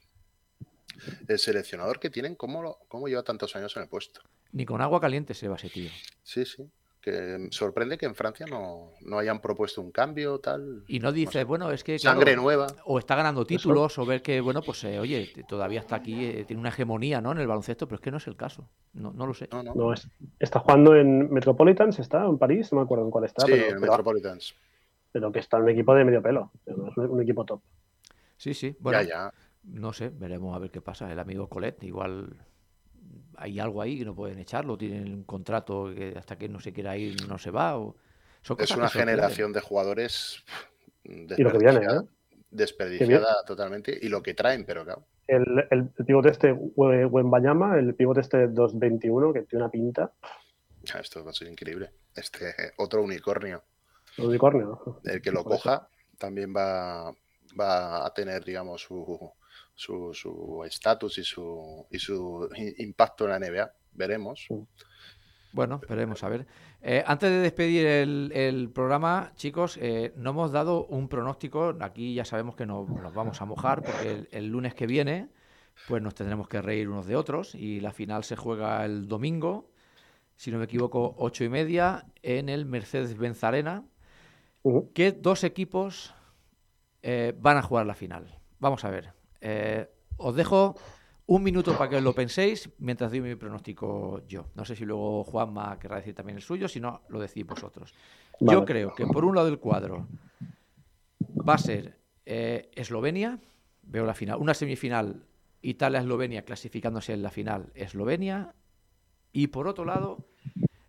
El seleccionador que tienen, ¿cómo, lo- cómo lleva tantos años en el puesto? Ni con agua caliente se va ese tío. Sí, sí. Que sorprende que en Francia no, no hayan propuesto un cambio, tal. Y no dices, sé. bueno, es que. claro, Sangre nueva. o está ganando títulos, o ver que, bueno, pues eh, oye, todavía está aquí, eh, tiene una hegemonía ¿no? en el baloncesto, pero es que no es el caso. No, no lo sé. No, no. No, es- está jugando en Metropolitans, está en París, no me acuerdo en cuál está, sí, pero, en pero- Metropolitans. pero que está en un equipo de medio pelo. Es un, un equipo top. Sí, sí. Bueno, Ya, ya. No sé, veremos a ver qué pasa. El amigo Colet, igual hay algo ahí que no pueden echarlo, tienen un contrato que hasta que no se quiera ir no se va. O... Son Es una generación de jugadores Y lo que viene, desperdiciada, ¿eh? desperdiciada totalmente. Y lo que traen, pero claro. El, el, el pivote este, We- Wembanyama, el pivote este 221, que tiene una pinta, ya, Esto va a ser increíble. Este otro unicornio. un unicornio. El que lo coja también va, va a tener, digamos, su su su estatus y su, y su impacto en la NBA. Veremos. Bueno, esperemos a ver. Eh, antes de despedir el, el programa, chicos, eh, no hemos dado un pronóstico. Aquí ya sabemos que no- nos vamos a mojar porque el, el lunes que viene, pues nos tendremos que reír unos de otros y la final se juega el domingo, si no me equivoco, ocho y media en el Mercedes-Benz Arena. ¿Qué dos equipos eh, van a jugar la final? Vamos a ver. Eh, os dejo un minuto para que os lo penséis mientras doy mi pronóstico yo. No sé si luego Juanma querrá decir también el suyo, si no, lo decís vosotros. Yo creo que por un lado del cuadro va a ser eh, Eslovenia, veo la final, una semifinal Italia-Eslovenia clasificándose en la final Eslovenia, y por otro lado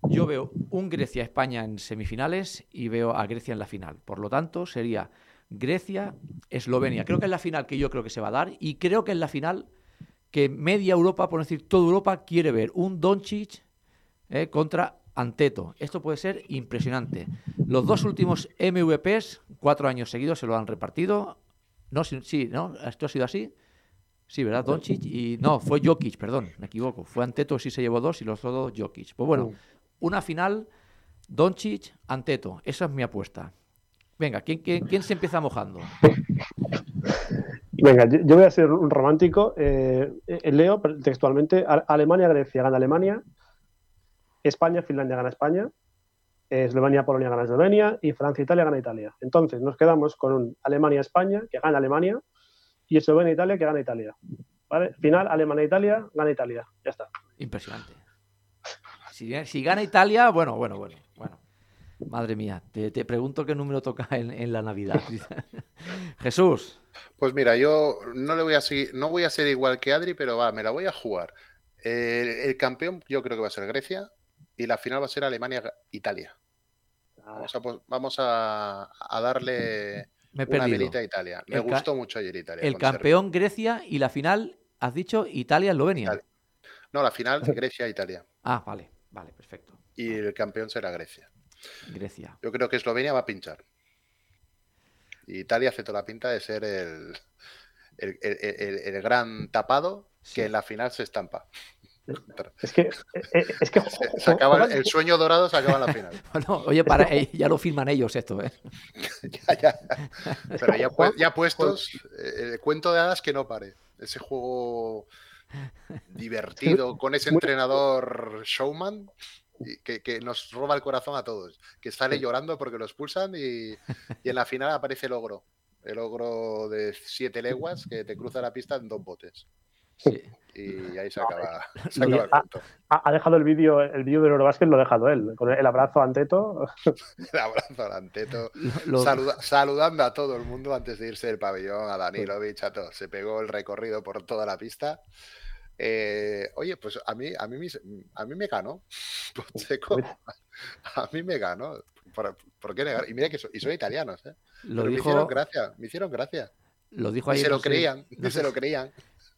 yo veo un Grecia-España en semifinales y veo a Grecia en la final. Por lo tanto, sería Grecia-Eslovenia. Creo que es la final que yo creo que se va a dar y creo que es la final que media Europa, por decir toda Europa, quiere ver. Un Doncic eh, contra Anteto. Esto puede ser impresionante. Los dos últimos MVPs, cuatro años seguidos, se lo han repartido. No, sí, ¿no? Esto ha sido así. Sí, ¿verdad? Doncic y... No, fue Jokic, perdón, me equivoco. Fue Anteto, sí se llevó dos y los dos Jokic. Pues bueno, una final Doncic, Anteto. Esa es mi apuesta. Venga, ¿quién, quién, quién se empieza mojando? Venga, yo, yo voy a ser un romántico. Eh, eh, leo textualmente: Alemania-Grecia gana Alemania, España-Finlandia gana España, eh, Eslovenia-Polonia gana Eslovenia y Francia-Italia gana Italia. Entonces nos quedamos con un Alemania-España que gana Alemania y Eslovenia-Italia que gana Italia. ¿Vale? Final, Alemania-Italia gana Italia. Ya está. Impresionante. Si, si gana Italia, bueno, bueno, bueno. Madre mía, te, te pregunto qué número toca en, en la Navidad. <laughs> Jesús, Pues mira, yo no le voy a seguir, no voy a ser igual que Adri, pero va, me la voy a jugar. El, el campeón yo creo que va a ser Grecia y la final va a ser Alemania-Italia. Ah, Vamos a, vamos a, a darle <laughs> me he una perdido. a Italia. Me El gustó mucho ayer Italia. El Serbia. campeón Grecia y la final, has dicho Italia-Eslovenia. Italia. No, la final <laughs> Grecia-Italia. Ah, vale, vale, perfecto. Y el campeón será Grecia. Grecia. Yo creo que Eslovenia va a pinchar. Y Italia hace toda la pinta de ser el, el, el- el- el gran tapado Sí. que en la final se estampa. es que, eh, eh, es que Se, se acaba el, sueño dorado se acaba en la final. <laughs> Bueno, oye, para, eh, ya lo firman ellos esto, ¿eh? <laughs> ya, ya. Pero ya, ya puestos, eh, el cuento de hadas que no pare. Ese juego <laughs> divertido con ese entrenador showman que, que nos roba el corazón a todos. Que sale llorando porque lo expulsan y, y en la final aparece el ogro. El ogro de siete leguas que te cruza la pista en dos botes. Sí. Y ahí se acaba, se acaba el cuento. ha, ha dejado el vídeo el vídeo del Eurobasket, lo ha dejado él, con el abrazo a Anteto. <laughs> El abrazo al Anteto. Lo- Saluda- saludando a todo el mundo antes de irse del pabellón, a Danilovich, a todos. Se pegó el recorrido por toda la pista. Eh, oye, pues a mí, a mí, me- a mí me ganó. <laughs> A mí me ganó. ¿Por, por qué negar? Y mira que so- y son italianos, ¿eh? lo Pero me hicieron dijo, gracia, me hicieron gracia. lo dijo ayer. se lo no creían, no se lo si- creían.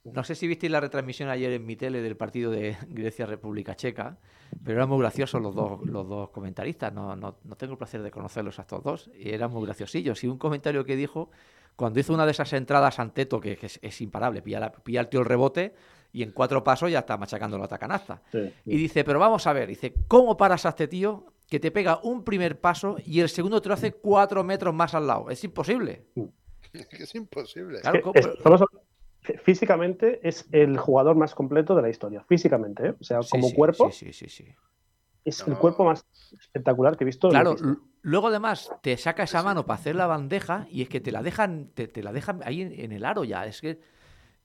No sé si visteis la retransmisión ayer en mi tele del partido de Grecia-República Checa, pero eran muy graciosos los dos, los dos comentaristas. No, no, no tengo el placer de conocerlos a estos dos, y eran muy graciosillos. Y un comentario que dijo, cuando hizo una de esas entradas Anteto, que, que es, es imparable, pilla, la- pilla el tío el rebote y en cuatro pasos ya está machacando la tacanasta. Y dice, pero vamos a ver, dice, ¿cómo paras a este tío que te pega un primer paso y el segundo te lo hace cuatro metros más al lado? Es imposible. <laughs> Es imposible. Claro, Que ¿cómo- Estamos, físicamente es el jugador más completo de la historia, físicamente, ¿eh? o sea, Sí, como sí, cuerpo, Sí, sí, sí. sí. es No. el cuerpo más espectacular que he visto. Claro, luego además te saca esa mano para hacer la bandeja y es que te la dejan, te, te la dejan ahí en, en el aro ya. Es que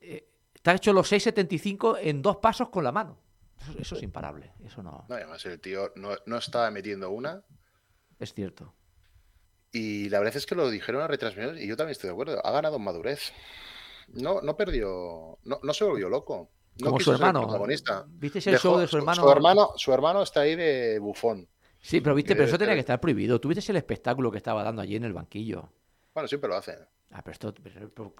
eh, te ha hecho los 6.75 en dos pasos con la mano. Eso, eso es imparable. Eso no No, además el tío no, no estaba metiendo una es cierto. y la verdad es que lo dijeron a retransmisión y yo también estoy de acuerdo. Ha ganado en madurez. No, no perdió, no, no se volvió loco. No Como quiso su ser hermano. protagonista. ¿Viste el Dejó- show de su hermano? hermano? Su hermano está ahí de bufón. Sí, pero viste, pero eso Eh, tenía eh. que estar prohibido. ¿Tú viste el espectáculo que estaba dando allí en el banquillo? Bueno, siempre lo hace. Ah, pero esto,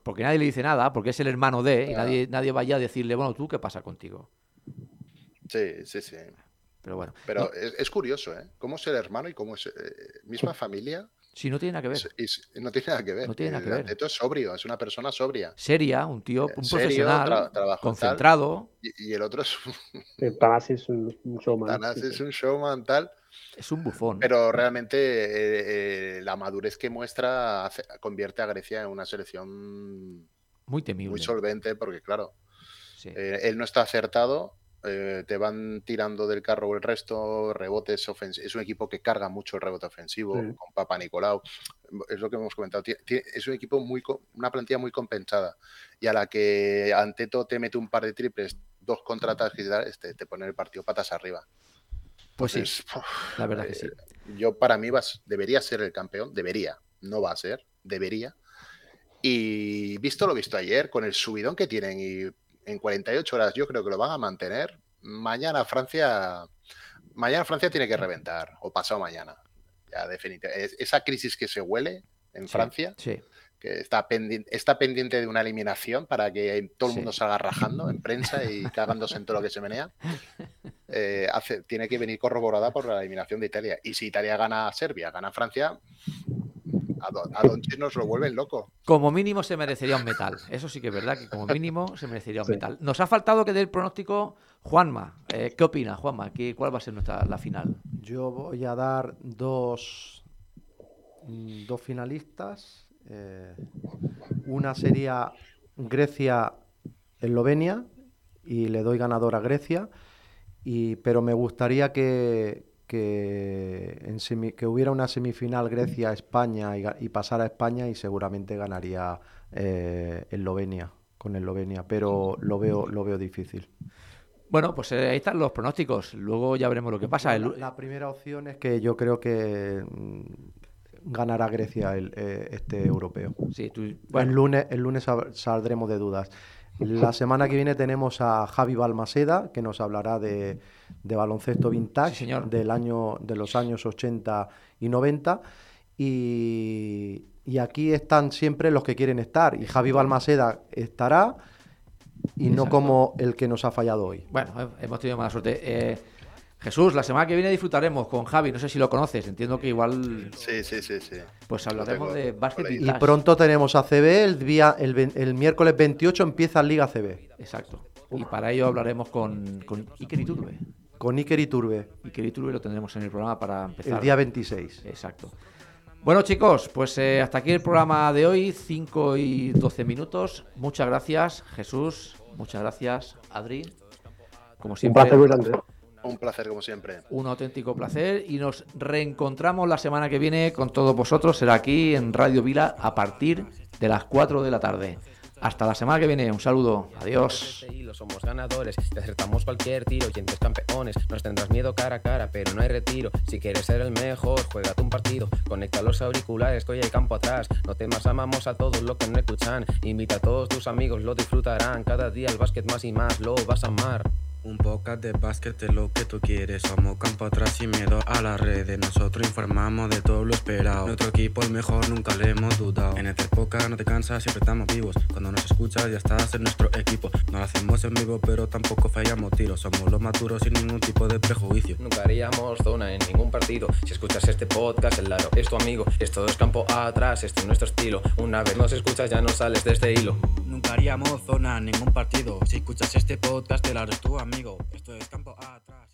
porque nadie le dice nada, porque es el hermano de, y Ah. nadie, nadie vaya a decirle, bueno, tú, ¿qué pasa contigo? Sí, sí, sí. Pero bueno, Pero no, es, es curioso, ¿eh? Cómo es el hermano y cómo es eh, misma familia. si no tiene nada que ver. no tiene nada que ver. No tiene nada que ver. Atleto es sobrio, es una persona sobria. Seria, un tío, un serio, profesional, tra- trabajo tal. concentrado, Y, y el otro es un Eh, Tanasi es un, un showman. Tanás, sí, es sí. un showman tal. Es un bufón. Pero realmente eh, eh, la madurez que muestra hace- convierte a Grecia en una selección muy temible. muy solvente, porque claro, sí. eh, él no está acertado, eh, te van tirando del carro el resto, rebotes ofensivos. Es un equipo que carga mucho el rebote ofensivo Sí. con Papa Nicolau. Es lo que hemos comentado. Es un equipo muy, una plantilla muy compensada y a la que Anteto te mete un par de triples, dos contraataques y tal, este, te pone el partido patas arriba. Pues sí, uf, la verdad que sí. eh, Yo para mí vas, debería ser el campeón, debería, no va a ser, debería. Y visto lo visto ayer, con el subidón que tienen y en 48 horas yo creo que lo van a mantener, mañana Francia, mañana Francia tiene que reventar, o pasado mañana. Ya definitivamente. Es- Esa crisis que se huele en Sí, Francia, Sí, que está pendiente, está pendiente de una eliminación para que todo el Sí. mundo salga rajando en prensa y <laughs> cagándose en todo lo que se menea, eh, hace, tiene que venir corroborada por la eliminación de Italia. Y si Italia gana a Serbia, gana a Francia, a, Don- a nos lo vuelven loco. Como mínimo se merecería un metal. Eso sí que es verdad que como mínimo se merecería un Sí. metal. Nos ha faltado que dé el pronóstico Juanma. Eh, ¿Qué opina, Juanma? ¿Qué, ¿Cuál va a ser nuestra la final? Yo voy a dar dos, mm, dos finalistas. Eh, una sería Grecia-Eslovenia y le doy ganador a Grecia. Y, pero me gustaría que, que, en semi- que hubiera una semifinal Grecia-España y, y pasara a España y seguramente ganaría eh, Eslovenia con Eslovenia, pero lo veo, lo veo difícil. Bueno, pues eh, ahí están los pronósticos. Luego ya veremos lo que pasa. La primera opción es que yo creo que mm, ganará Grecia el, eh, este europeo. sí, tú- El bueno, lunes, el lunes sal- saldremos de dudas. La <laughs> semana que viene tenemos a Javi Balmaseda, que nos hablará de, de baloncesto vintage Sí, señor. del año, de los años 80 y 90. Y, y aquí están siempre los que quieren estar. Y Javi Balmaseda estará y no como el que nos ha fallado hoy. bueno, he- hemos tenido mala suerte. Eh, Jesús, la semana que viene disfrutaremos con Javi. No sé si lo conoces. Entiendo que igual Sí, sí, sí, sí. pues hablaremos de básquet. Y vintage. pronto tenemos a CB, el, día, el, miércoles 28 empieza Liga CB, Exacto. Y para ello hablaremos con, con Iker Iturbe. con Iker Iturbe, Iker Iturbe lo tendremos en el programa para empezar. el día 26. Exacto. Bueno, chicos, pues eh, hasta aquí el programa de hoy, 5 y 12 minutos. Muchas gracias, Jesús. Muchas gracias, Adri. Como Un siempre, placer muy grande. Un placer como siempre. un auténtico placer. Y nos reencontramos la semana que viene con todos vosotros. Será aquí en Radio Vila a partir de las 4 de la tarde. Hasta la semana que viene. Un saludo. Adiós. Somos ganadores, te acertamos cualquier tiro, oyentes campeones, nos tendrás miedo cara a cara, pero no hay retiro. Si quieres ser el mejor, juégate un partido, conecta los auriculares, que hoy hay campo atrás. No temas, amamos a todos los que no escuchan. Invita a todos tus amigos, lo disfrutarán. Cada día el básquet más y más, lo vas a amar. Un podcast de básquet es lo que tú quieres. Somos campo atrás sin miedo a las redes. Nosotros informamos de todo lo esperado. Nuestro equipo el mejor, nunca le hemos dudado. En esta época no te cansas, siempre estamos vivos. Cuando nos escuchas ya estás en nuestro equipo. No lo hacemos en vivo, pero tampoco fallamos tiros. Somos los más duros sin ningún tipo de prejuicio. Nunca haríamos zona en ningún partido. Si escuchas este podcast, el Laro es tu amigo. Esto es campo atrás, este es nuestro estilo. Una vez nos escuchas, ya no sales de este hilo. Nunca haríamos zona en ningún partido. Si escuchas este podcast, te lo harás tu amigo. Esto es campo atrás.